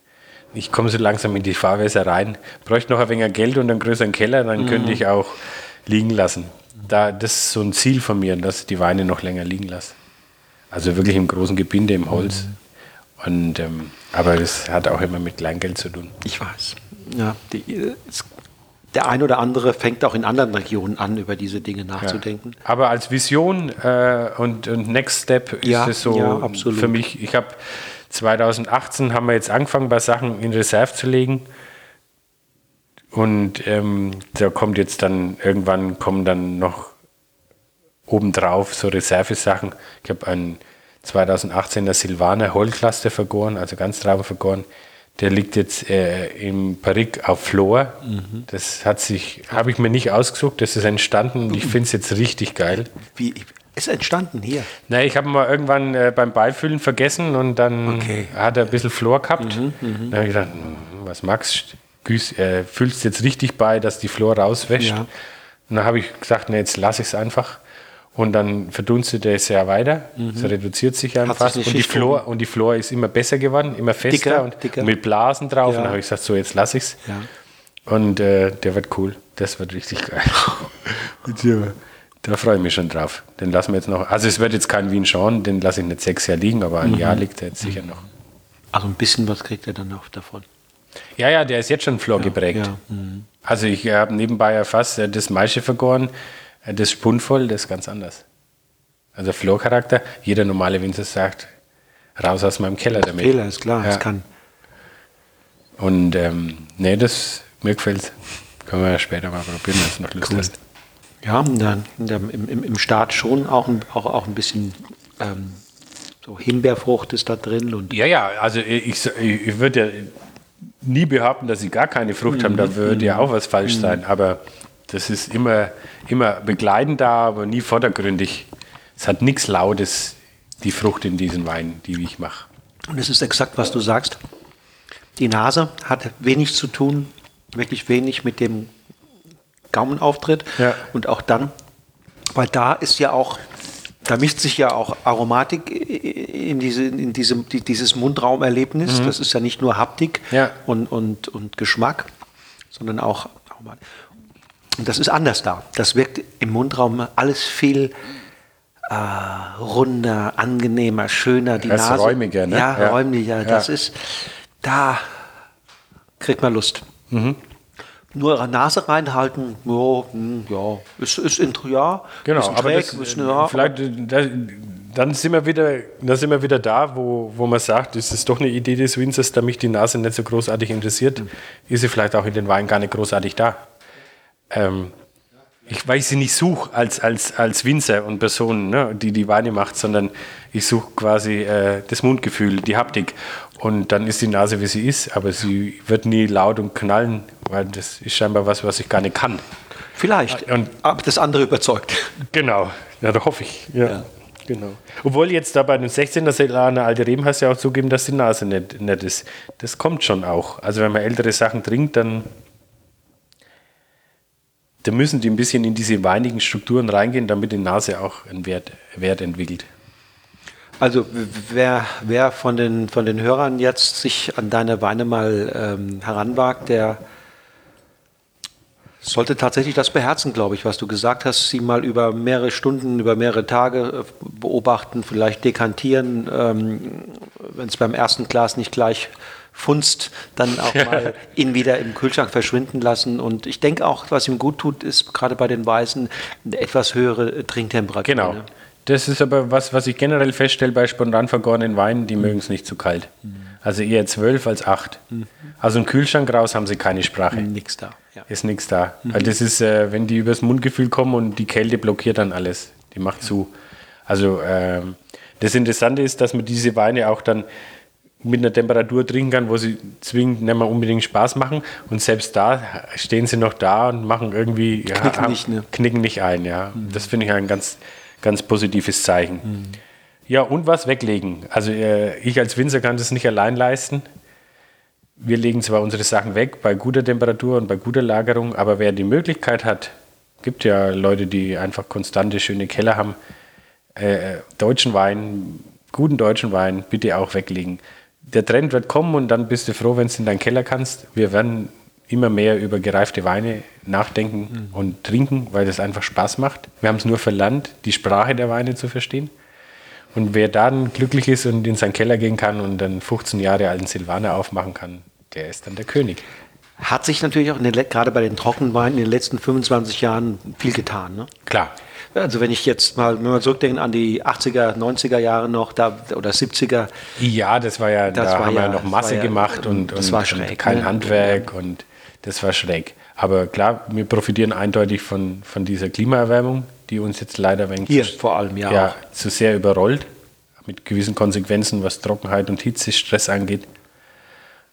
Ich komme so langsam in die Fahrwässer rein, bräuchte noch ein wenig Geld und einen größeren Keller, dann mhm. könnte ich auch liegen lassen. Da, das ist so ein Ziel von mir, dass ich die Weine noch länger liegen lasse. Also wirklich im großen Gebinde, im Holz. Und, ähm, aber das hat auch immer mit Kleingeld zu tun. Ich weiß. Ja, die, der ein oder andere fängt auch in anderen Regionen an, über diese Dinge nachzudenken. Ja. Aber als Vision äh, und, und, Next Step ist ja, es so ja, für mich. Ich habe 2018 haben wir jetzt angefangen, bei Sachen in Reserve zu legen. Und ähm, da kommt jetzt dann, irgendwann kommen dann noch obendrauf so Reservesachen. Ich habe einen 2018er Silvaner Hollcluster vergoren, also ganz Trauben vergoren. Der liegt jetzt äh, im Parik auf Flor. Mhm. Das hat sich, habe ich mir nicht ausgesucht, das ist entstanden und ich finde es jetzt richtig geil. Wie ist entstanden hier? Nein, ich habe mal irgendwann äh, beim Beifüllen vergessen und dann okay. hat er ein bisschen Flor gehabt. Mhm, mh. Dann habe ich gedacht, hm, was magst du? Äh, füllst jetzt richtig bei, dass die Flor rauswäscht. Ja. Und dann habe ich gesagt, nee, jetzt lasse ich es einfach. Und dann verdunstet er sehr weiter. Mhm. Es reduziert sich einfach. Sich und, die Flor, und die Flor ist immer besser geworden, immer fester dicker, und, dicker. und, mit Blasen drauf. Ja. Und dann habe ich gesagt, so jetzt lasse ich es. Ja. Und äh, der wird cool. Das wird richtig geil. da freue ich mich schon drauf. Den lassen wir jetzt noch. Also es wird jetzt kein Wien schauen, den lasse ich nicht sechs Jahre liegen, aber ein mhm. Jahr liegt er jetzt sicher noch. Also ein bisschen was kriegt er dann noch davon. Ja, ja, der ist jetzt schon Flor geprägt. Ja. Mhm. Also ich habe nebenbei ja fast das Maische vergoren, das Spundvoll, das ist ganz anders. Also Florcharakter, jeder normale Winzer sagt, raus aus meinem Keller damit. Fehler ist klar, Ja. es kann. Und ähm, nee, das mir gefällt. Können wir ja später mal probieren, wenn es noch Lust Cool. hast. Ja, dann, dann im, im, im Start schon auch ein, auch, auch ein bisschen ähm, so Himbeerfrucht ist da drin und Ja, ja, also ich, ich, ich würde ja nie behaupten, dass sie gar keine Frucht haben, da würde ja auch was falsch sein, aber das ist immer, immer begleitend da, aber nie vordergründig. Es hat nichts Lautes, die Frucht in diesen Wein, die ich mache. Und es ist exakt, was du sagst. Die Nase hat wenig zu tun, wirklich wenig mit dem Gaumenauftritt. Ja. Und auch dann, weil da ist ja auch, da mischt sich ja auch Aromatik in, diese, in diesem, die- dieses Mundraumerlebnis. Das ist ja nicht nur Haptik Ja. und, und, und Geschmack, sondern auch Aromatik. Und das ist anders da. Das wirkt im Mundraum alles viel äh, runder, angenehmer, schöner. Die Das ist Nase, räumiger, ne? Ja, Ja. räumlicher. Das Ja. ist, da kriegt man Lust. Mhm. Nur Nase reinhalten, ja, hm, ja, ist, ist in, ja, Genau, bisschen aber träg, das, bisschen, ja, vielleicht, äh, da, dann sind wir wieder, da sind wir wieder da, wo, wo man sagt, ist es doch eine Idee des Winzers, da mich die Nase nicht so großartig interessiert, Mhm. ist sie vielleicht auch in den Wein gar nicht großartig da. Ähm, ich, weil ich sie nicht suche als, als, als Winzer und Person, ne, die die Weine macht, sondern ich suche quasi äh, das Mundgefühl, die Haptik. Und dann ist die Nase, wie sie ist, aber sie wird nie laut und knallen, weil das ist scheinbar was, was ich gar nicht kann. vielleicht. Und- aber das andere überzeugt. Genau, ja, da hoffe ich. Ja. Genau. Obwohl jetzt da bei den 16er Selane alte Reben hast du ja auch zugeben, dass die Nase nicht, nicht ist. Das kommt schon auch. Also wenn man ältere Sachen trinkt, dann, dann müssen die ein bisschen in diese weinigen Strukturen reingehen, damit die Nase auch einen Wert, Wert entwickelt. Also wer, wer von, den, von den Hörern jetzt sich an deine Weine mal ähm, heranwagt, der sollte tatsächlich das beherzen, glaube ich, was du gesagt hast, sie mal über mehrere Stunden, über mehrere Tage äh, beobachten, vielleicht dekantieren, ähm, wenn es beim ersten Glas nicht gleich funzt, dann auch mal ihn wieder im Kühlschrank verschwinden lassen. Und ich denke auch, was ihm gut tut, ist gerade bei den Weißen eine etwas höhere Trinktemperatur. Genau. ne? Das ist aber was, was ich generell feststelle bei spontan vergorenen Weinen, die mögen es nicht zu kalt. Also eher 12 als 8. Also im Kühlschrank raus haben sie keine Sprache. Nix da. Ja. ist nichts da. Also das ist, äh, wenn die übers Mundgefühl kommen und die Kälte blockiert dann alles. Die macht zu. Also ähm, das Interessante ist, dass man diese Weine auch dann mit einer Temperatur trinken kann, wo sie zwingend nicht mehr unbedingt Spaß machen. Und selbst da stehen sie noch da und machen irgendwie ja, Knicken haben- nicht, ne? knicken nicht ein. Ja. Das finde ich ein ganz, ganz positives Zeichen. Ja, und was weglegen. Also äh, ich als Winzer kann das nicht allein leisten. Wir legen zwar unsere Sachen weg bei guter Temperatur und bei guter Lagerung, aber wer die Möglichkeit hat, gibt ja Leute, die einfach konstante, schöne Keller haben, äh, deutschen Wein, guten deutschen Wein, bitte auch weglegen. Der Trend wird kommen und dann bist du froh, wenn du in deinen Keller kannst. Wir werden immer mehr über gereifte Weine nachdenken und trinken, weil das einfach Spaß macht. Wir haben es nur verlernt, die Sprache der Weine zu verstehen. Und wer dann glücklich ist und in seinen Keller gehen kann und dann 15 Jahre alten Silvaner aufmachen kann, der ist dann der König. Hat sich natürlich auch den, gerade bei den Trockenweinen in den letzten 25 Jahren viel getan. Ne? Klar. Also wenn ich jetzt mal, wenn wir zurückdenken an die 80er, 90er Jahre noch da, oder 70er, Ja, das war ja, Das da war haben wir ja- ja noch Masse war ja- gemacht und, das und, war und schräg, kein ne? Handwerk und das war schräg. Aber klar, wir profitieren eindeutig von, von dieser Klimaerwärmung, die uns jetzt leider wenn Hier vor allem, ja, ja auch. zu sehr überrollt, mit gewissen Konsequenzen, was Trockenheit und Hitzestress angeht.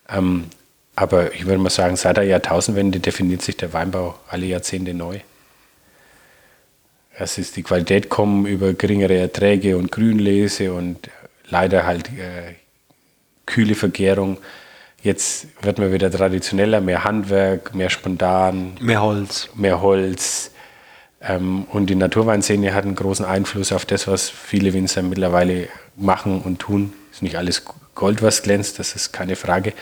Ähm, aber ich würde mal sagen, seit der Jahrtausendwende definiert sich der Weinbau alle Jahrzehnte neu. Es ist die Qualität kommen über geringere Erträge und Grünlese und leider halt äh, kühle Vergärung. Jetzt wird man wieder traditioneller, mehr Handwerk, mehr spontan, mehr Holz. mehr Holz. Ähm, und die Naturweinszene hat einen großen Einfluss auf das, was viele Winzer mittlerweile machen und tun. Ist nicht alles Gold, was glänzt, das ist keine Frage.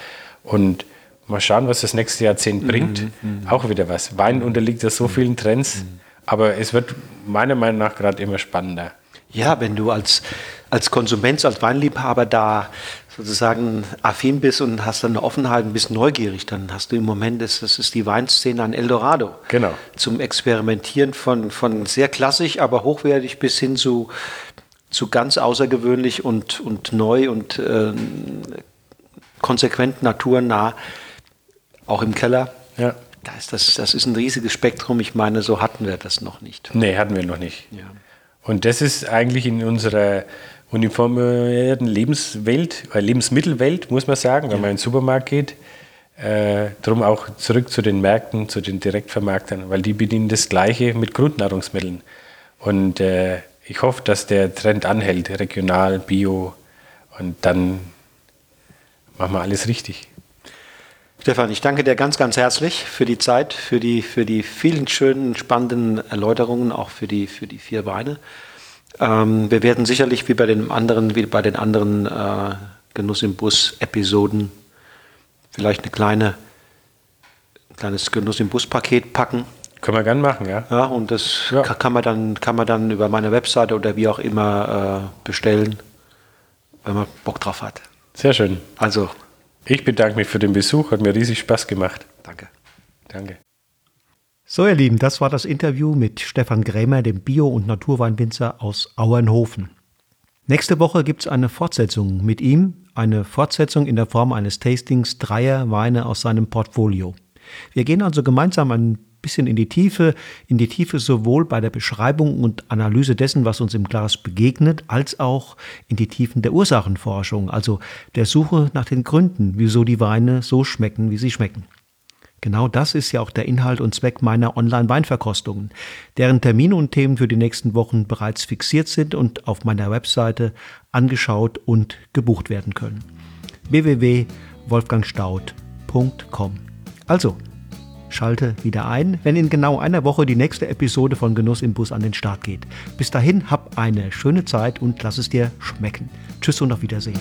Und mal schauen, was das nächste Jahrzehnt bringt. Auch wieder was. Wein unterliegt ja so vielen Trends, aber es wird meiner Meinung nach gerade immer spannender. Ja, wenn du als, als Konsument, als Weinliebhaber da sozusagen affin bist und hast dann eine Offenheit und bist neugierig, dann hast du im Moment, das, das ist die Weinszene ein Eldorado. Genau. Zum Experimentieren von, von sehr klassisch, aber hochwertig bis hin zu, zu ganz außergewöhnlich und, und neu und äh, konsequent naturnah, auch im Keller. Ja. Da ist das, das ist ein riesiges Spektrum. Ich meine, so hatten wir das noch nicht. Nee, hatten wir noch nicht. Ja. Und das ist eigentlich in unserer uniformierten Lebenswelt, äh Lebensmittelwelt, muss man sagen, wenn man in den Supermarkt geht. Äh, drum auch zurück zu den Märkten, zu den Direktvermarktern, weil die bedienen das Gleiche mit Grundnahrungsmitteln. Und äh, ich hoffe, dass der Trend anhält, regional, bio, und dann machen wir alles richtig. Stefan, ich danke dir ganz, ganz herzlich für die Zeit, für die, für die vielen schönen, spannenden Erläuterungen, auch für die, für die vier Beine. Ähm, wir werden sicherlich wie bei den anderen, wie bei den anderen äh, Genuss im Bus-Episoden vielleicht eine kleine, ein kleines Genuss im Bus-Paket packen. Können wir gern machen, ja. Ja, und das Ja. ka- kann, man dann, kann man dann über meine Webseite oder wie auch immer äh, bestellen, wenn man Bock drauf hat. Sehr schön. Also, Ich bedanke mich für den Besuch, hat mir riesig Spaß gemacht. danke. Danke. So, ihr Lieben, das war das Interview mit Stefan Grämer, dem Bio- und Naturweinwinzer aus Auernhofen. Nächste Woche gibt es eine Fortsetzung mit ihm, eine Fortsetzung in der Form eines Tastings dreier Weine aus seinem Portfolio. Wir gehen also gemeinsam ein bisschen in die Tiefe, in die Tiefe sowohl bei der Beschreibung und Analyse dessen, was uns im Glas begegnet, als auch in die Tiefen der Ursachenforschung, also der Suche nach den Gründen, wieso die Weine so schmecken, wie sie schmecken. Genau das ist ja auch der Inhalt und Zweck meiner Online-Weinverkostungen, deren Termine und Themen für die nächsten Wochen bereits fixiert sind und auf meiner Webseite angeschaut und gebucht werden können. www.wolfgangstaud.com. Also, schalte wieder ein, wenn in genau einer Woche die nächste Episode von Genuss im Bus an den Start geht. Bis dahin, hab eine schöne Zeit und lass es dir schmecken. Tschüss und auf Wiedersehen.